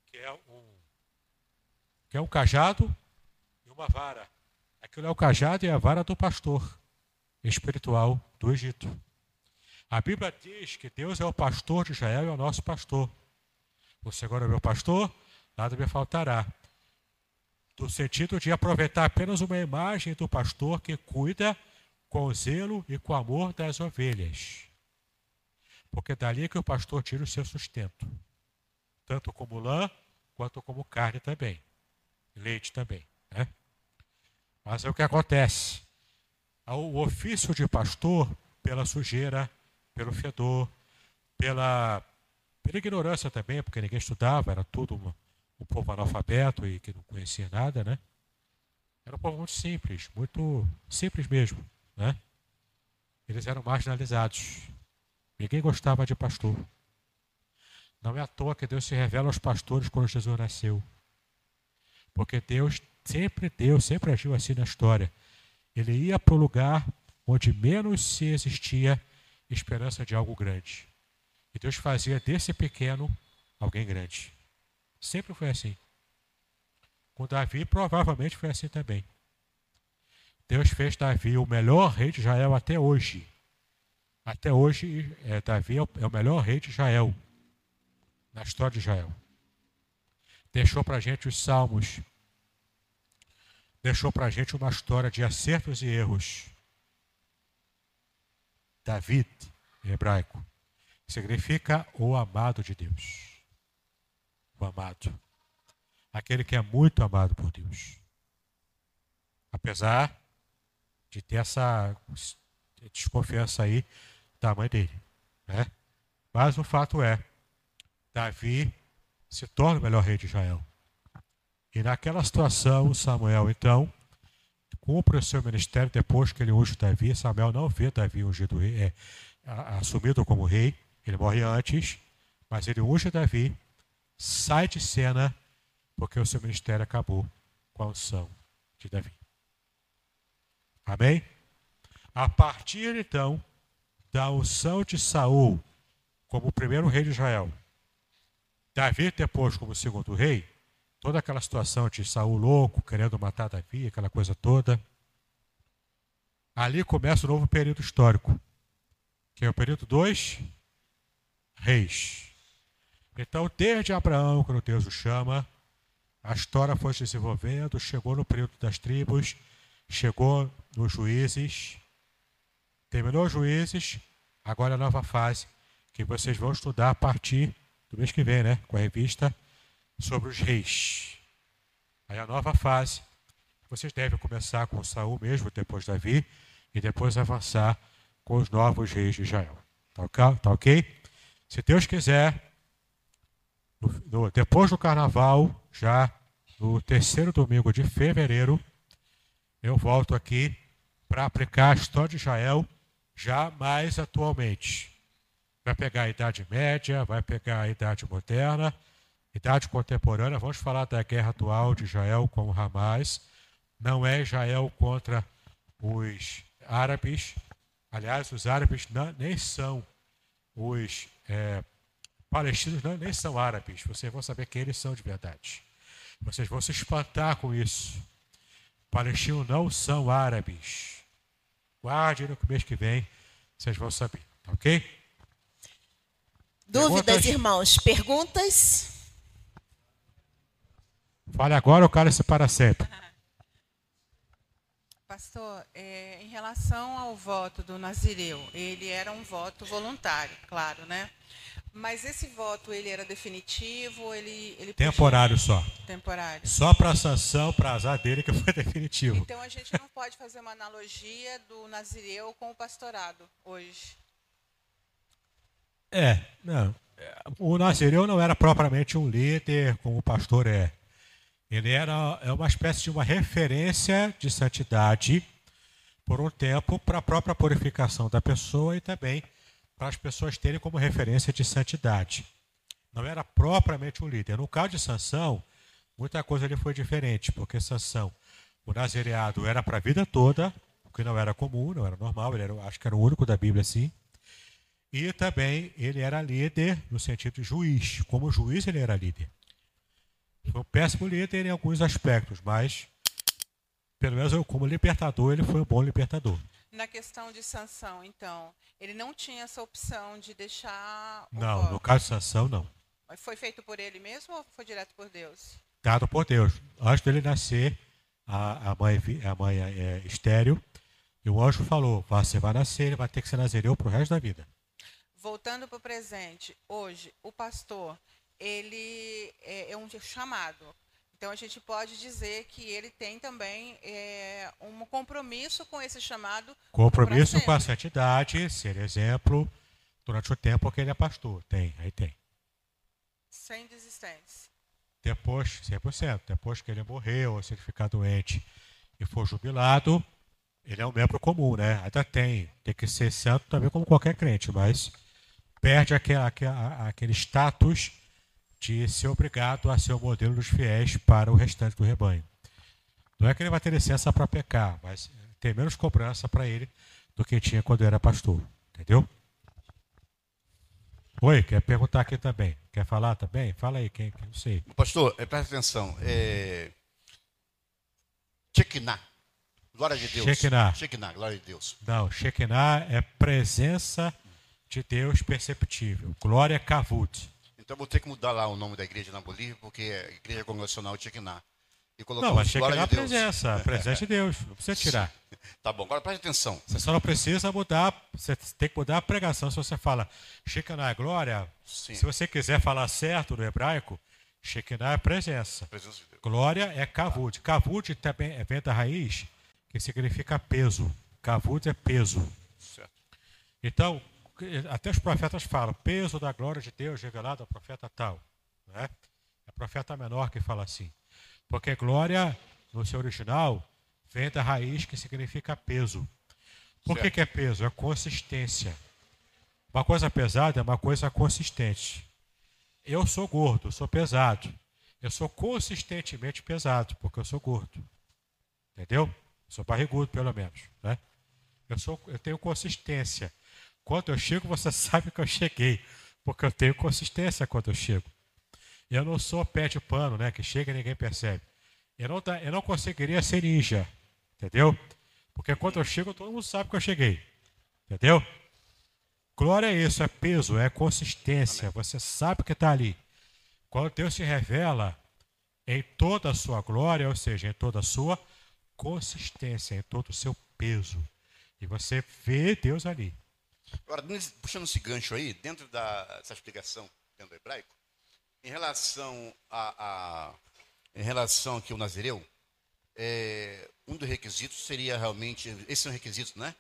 Que é, um, que é um cajado e uma vara. Aquilo é o cajado e a vara do pastor espiritual do Egito. A Bíblia diz que Deus é o pastor de Israel e é o nosso pastor. O Senhor é meu pastor, nada me faltará. No sentido de aproveitar apenas uma imagem do pastor que cuida com zelo e com amor das ovelhas. Porque é dali que o pastor tira o seu sustento, tanto como lã quanto como carne também. leite também. Né? Mas é o que acontece. O ofício de pastor, pela sujeira, pelo fedor, pela, pela ignorância também, porque ninguém estudava, era tudo um, um povo analfabeto e que não conhecia nada, né? Era um povo muito simples, muito simples mesmo, né? Eles eram marginalizados. Ninguém gostava de pastor. Não é à toa que Deus se revela aos pastores quando Jesus nasceu. Porque Deus sempre deu, sempre agiu assim na história. Ele ia para o lugar onde menos se existia esperança de algo grande. E Deus fazia desse pequeno alguém grande. Sempre foi assim. Com Davi, provavelmente foi assim também. Deus fez Davi o melhor rei de Israel até hoje. Até hoje, é, Davi é o, é melhor rei de Israel, na história de Israel. Deixou para a gente os salmos. Deixou para a gente uma história de acertos e erros. David, em hebraico, significa o amado de Deus. O amado. Aquele que é muito amado por Deus. Apesar de ter essa desconfiança aí da mãe dele. Né? Mas o fato é, Davi se torna o melhor rei de Israel. E naquela situação, Samuel, então, cumpre o seu ministério depois que ele unge Davi. Samuel não vê Davi ungido é, assumido como rei, ele morre antes, mas ele unge Davi, sai de cena, porque o seu ministério acabou com a unção de Davi. Amém? A partir então da unção de Saul como primeiro rei de Israel, Davi depois como segundo rei, toda aquela situação de Saul louco, querendo matar Davi, aquela coisa toda, ali começa o novo período histórico, que é o período dos reis. Então, desde Abraão, quando Deus o chama, a história foi se desenvolvendo, chegou no período das tribos, chegou nos juízes, terminou os juízes, agora a nova fase, que vocês vão estudar a partir do mês que vem, né? Com a revista sobre os reis. Aí a nova fase, vocês devem começar com Saul mesmo, depois Davi, e depois avançar com os novos reis de Israel. Tá, tá ok? Se Deus quiser, no, no, depois do carnaval, já no terceiro domingo de fevereiro, eu volto aqui para aplicar a história de Israel já mais atualmente. Vai pegar a Idade Média, vai pegar a Idade Moderna, Idade Contemporânea. Vamos falar da guerra atual de Israel com o Hamas. Não é Israel contra os árabes. Aliás, os árabes não, nem são os é, palestinos, não, nem são árabes. Vocês vão saber quem eles são de verdade. Vocês vão se espantar com isso. Palestinos não são árabes. Guarde no mês que vem, vocês vão saber, tá ok? Dúvidas, Perguntas? irmãos? Perguntas? Fale agora ou cale-se para sempre. Pastor, é, em relação ao voto do Nazireu, ele era um voto voluntário, claro, né? Mas esse voto, ele era definitivo, ele... ele Temporário podia... só. Temporário. Só para a sanção, para azar dele, que foi definitivo. Então, a gente não pode fazer uma analogia do Nazireu com o pastorado hoje. É, não. O Nazireu não era propriamente um líder, como o pastor é. Ele era é uma espécie de uma referência de santidade por um tempo para a própria purificação da pessoa e também para as pessoas terem como referência de santidade. Não era propriamente um líder. No caso de Sansão, muita coisa ali foi diferente, porque Sansão, o nazireado era para a vida toda, o que não era comum, não era normal, ele era, acho que era o único da Bíblia assim. E também ele era líder no sentido de juiz. Como juiz, ele era líder. Foi um péssimo líder em alguns aspectos, mas, pelo menos eu, como libertador, ele foi um bom libertador. Na questão de sanção, então, ele não tinha essa opção de deixar. não, voto. no caso de sanção, não. Mas foi feito por ele mesmo ou foi direto por Deus? Dado por Deus. Antes dele nascer, a, a mãe, a mãe é, estéreo, e o anjo falou: você vai nascer, ele vai ter que ser nazireu para o resto da vida. Voltando para o presente, hoje, o pastor, ele é, é um chamado. Então a gente pode dizer que ele tem também é, um compromisso com esse chamado. Compromisso com a santidade, ser exemplo durante o tempo que ele é pastor. Tem, aí tem. Sem desistência. Depois, 100%, depois que ele morreu, ou se ele ficar doente e for jubilado, ele é um membro comum, né? Ainda tem, tem que ser santo também como qualquer crente, mas perde aquele, aquele, aquele status de ser obrigado a ser o modelo dos fiéis para o restante do rebanho. Não é que ele vai ter licença para pecar, mas tem menos cobrança para ele do que tinha quando era pastor. Entendeu? Oi, quer perguntar aqui também? Quer falar também? Fala aí, quem? Não sei. Pastor, é, presta atenção. É... Shekinah. Glória de Deus. Shekinah. Shekinah, glória de Deus. Não, Shekinah é presença de Deus perceptível. Glória Kavut. Então vou ter que mudar lá o nome da igreja na Bolívia, porque é Igreja Congregacional Shekinah. E colocar não, mas Shekinah é de presença, presença de Deus. Não precisa tirar. Tá bom, agora preste atenção. Você só não precisa mudar, você tem que mudar a pregação. Se você fala Shekinah é glória, Sim. se você quiser falar certo no hebraico, Shekinah é presença. presença de glória é kavud. Kavud também é vem da raiz que significa peso. Kavud é peso. Certo. Então, até os profetas falam, peso da glória de Deus revelado ao profeta tal. Né? É profeta menor que fala assim. Porque glória, no seu original, vem da raiz que significa peso. Por que, que é peso? É consistência. Uma coisa pesada é uma coisa consistente. Eu sou gordo, sou pesado. Eu sou consistentemente pesado, porque eu sou gordo. Entendeu? Sou barrigudo, pelo menos. Né? Eu, sou, eu tenho consistência. Quando eu chego, você sabe que eu cheguei, porque eu tenho consistência quando eu chego. Eu não sou pé de pano, né, que chega e ninguém percebe. Eu não, eu não conseguiria ser ninja, entendeu? Porque quando eu chego, todo mundo sabe que eu cheguei, entendeu? Glória é isso, é peso, é consistência. Você sabe que está ali. Quando Deus se revela em toda a sua glória, ou seja, em toda a sua consistência, em todo o seu peso. E você vê Deus ali. Agora, puxando esse gancho aí, dentro da, dessa explicação dentro do hebraico, em relação a, a em relação aqui ao Nazireu, é, um dos requisitos seria realmente, esse são requisitos, né?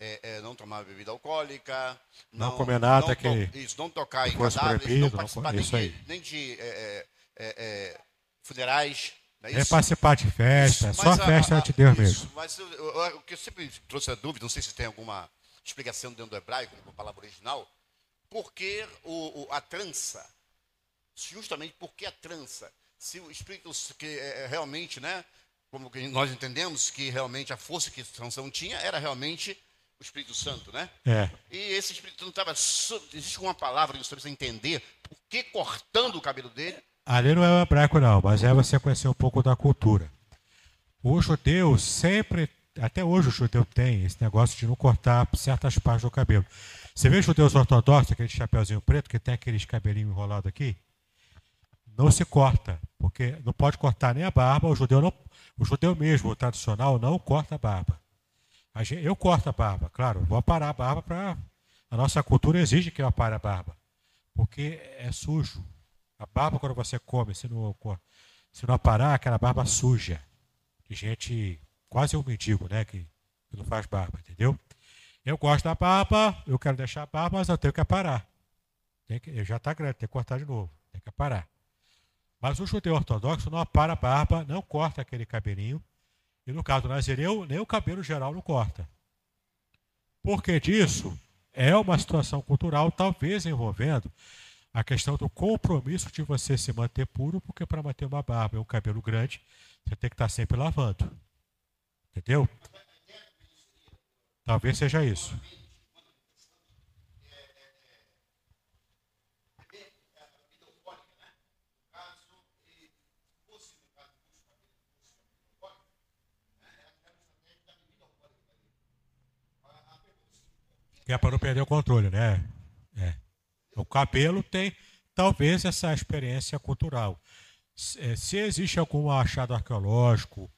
É, é, não tomar bebida alcoólica, não, não comer nada não que isso, não tocar em cadáveres, não participar não, nem, de, nem de é, é, é, funerais. Não é, participar de festa, isso, só a festa a, a, de Deus isso, mesmo. Mas o que eu sempre trouxe a dúvida, não sei se tem alguma explicação dentro do hebraico, com a palavra original, porque o, o, a trança, justamente porque a trança, se o Espírito que é, é, realmente, né, como nós entendemos que realmente a força que Sansão tinha era realmente o Espírito Santo, né? É. E esse Espírito Santo estava. Existe uma palavra que você precisa entender por que cortando o cabelo dele. Ali não é o hebraico, não, mas é você conhecer um pouco da cultura. O judeu sempre até hoje o judeu tem esse negócio de não cortar certas partes do cabelo. Você vê judeus ortodoxos, aquele chapeuzinho preto, que tem aqueles cabelinhos enrolados aqui? Não se corta, porque não pode cortar nem a barba. O judeu, não, o judeu mesmo, o tradicional, não corta a barba. Eu corto a barba, claro, vou aparar a barba para. A nossa cultura exige que eu apare a barba, porque é sujo. A barba, quando você come, se não, se não aparar, aquela barba suja. De gente quase um mendigo, né? Que, que não faz barba, entendeu? Eu gosto da barba, eu quero deixar a barba, mas eu tenho que aparar. Tem que, já está grande, tem que cortar de novo, tem que aparar. Mas o judeu ortodoxo não apara a barba, não corta aquele cabelinho. E no caso do Nazireu, nem o cabelo geral não corta. Por que disso? É uma situação cultural, talvez envolvendo a questão do compromisso de você se manter puro, porque para manter uma barba e um cabelo grande, você tem que estar sempre lavando. Entendeu? Talvez seja isso. É para não perder o controle, né? É. O cabelo tem talvez essa experiência cultural. Se é, existe algum achado arqueológico,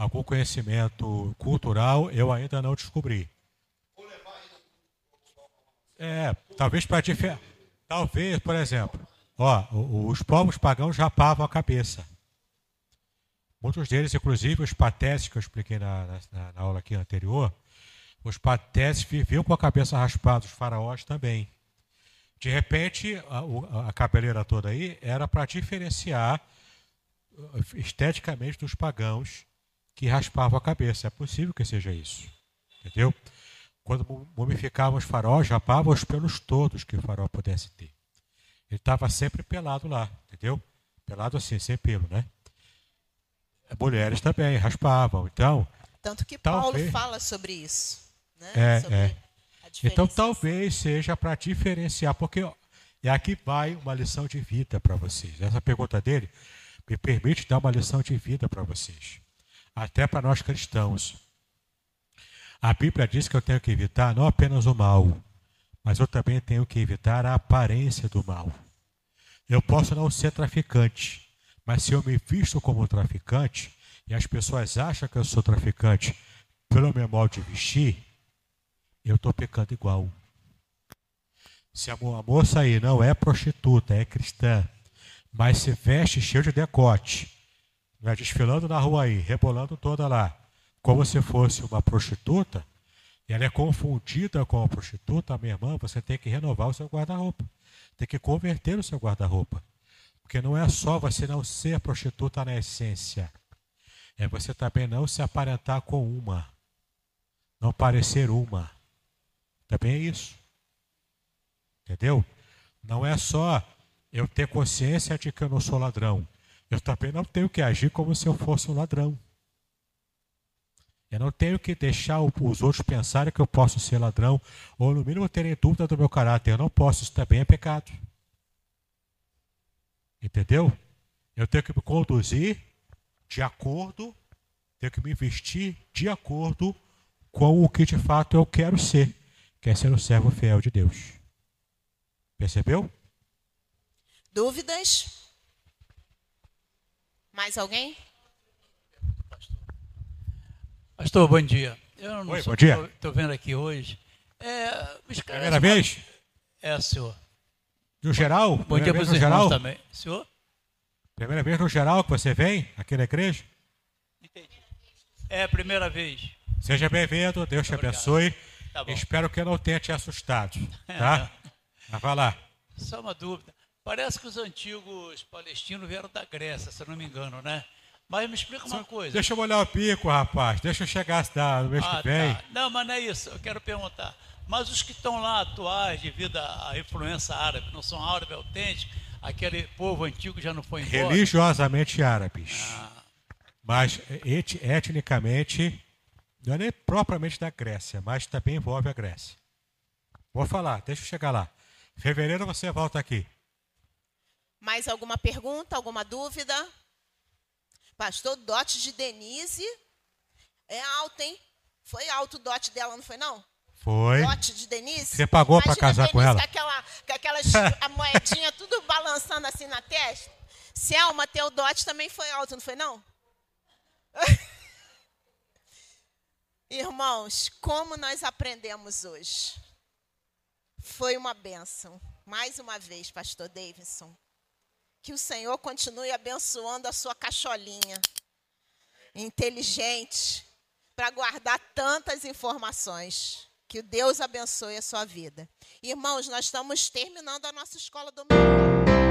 algum conhecimento cultural, eu ainda não descobri. É, talvez para diferenciar. Talvez, por exemplo, ó, os povos pagãos rapavam a cabeça. Muitos deles, inclusive os patéticos que eu expliquei na, na, na aula aqui anterior, os patéticos viviam com a cabeça raspada, os faraós também. De repente, a, a cabeleira toda aí era para diferenciar uh, esteticamente dos pagãos que raspavam a cabeça. É possível que seja isso. Entendeu? Quando mumificavam os faraós, rapavam os pelos todos que o faraó pudesse ter. Ele estava sempre pelado lá, entendeu? Pelado assim, sem pelo, né? Mulheres também raspavam. Então. Tanto que talvez, Paulo fala sobre isso. Né? É, sobre é. Então talvez seja para diferenciar, porque e aqui vai uma lição de vida para vocês. Essa pergunta dele me permite dar uma lição de vida para vocês, até para nós cristãos. A Bíblia diz que eu tenho que evitar não apenas o mal, mas eu também tenho que evitar a aparência do mal. Eu posso não ser traficante, mas se eu me visto como traficante e as pessoas acham que eu sou traficante pelo meu modo de vestir, eu estou pecando igual. Se a moça aí não é prostituta, é cristã, mas se veste cheio de decote, é desfilando na rua aí, rebolando toda lá, como se fosse uma prostituta, ela é confundida com a prostituta, minha irmã, você tem que renovar o seu guarda-roupa. Tem que converter o seu guarda-roupa. Porque não é só você não ser prostituta na essência. É você também não se aparentar com uma. Não parecer uma. Também é isso. Entendeu? Não é só eu ter consciência de que eu não sou ladrão. Eu também não tenho que agir como se eu fosse um ladrão. Eu não tenho que deixar os outros pensarem que eu posso ser ladrão, ou no mínimo terem dúvida do meu caráter. Eu não posso, isso também é pecado. Entendeu? Eu tenho que me conduzir de acordo, tenho que me vestir de acordo com o que de fato eu quero ser quer ser um servo fiel de Deus. Percebeu? Dúvidas? Mais alguém? Pastor, bom dia. Eu não Oi, bom dia. Estou vendo aqui hoje. É, Primeira vez? É, senhor. No geral? Bom dia para os irmãos geral? também. Senhor? Primeira vez no geral que você vem aqui na igreja? Entendi. É a primeira vez. Seja bem-vindo, Deus te abençoe. Tá Espero que eu não tenha te assustado. Tá? Mas vai lá. Só uma dúvida. Parece que os antigos palestinos vieram da Grécia, se eu não me engano, né? Mas me explica uma Só, coisa. Deixa eu molhar o pico, rapaz. Deixa eu chegar no mês ah, que vem. Tá. Não, mas não é isso. Eu quero perguntar. Mas os que estão lá atuais, devido à influência árabe, não são árabes autênticos, aquele povo antigo já não foi embora? Religiosamente árabes. Ah. Mas et, etnicamente não é nem propriamente da Grécia, mas também envolve a Grécia. Vou falar, deixa eu chegar lá. Fevereiro você volta aqui. Mais alguma pergunta, alguma dúvida? Pastor, dote de Denise é alto, hein? Foi alto o dote dela, não foi não? Foi. Dote de Denise? Você pagou para casar Denise com ela? Com, aquela, com aquelas a moedinha tudo balançando assim na testa. Selma, teu dote também foi alto, não foi não? Irmãos, como nós aprendemos hoje? Foi uma bênção. Mais uma vez, Pastor Davidson. Que o Senhor continue abençoando a sua cacholinha inteligente para guardar tantas informações. Que Deus abençoe a sua vida. Irmãos, nós estamos terminando a nossa escola dominical.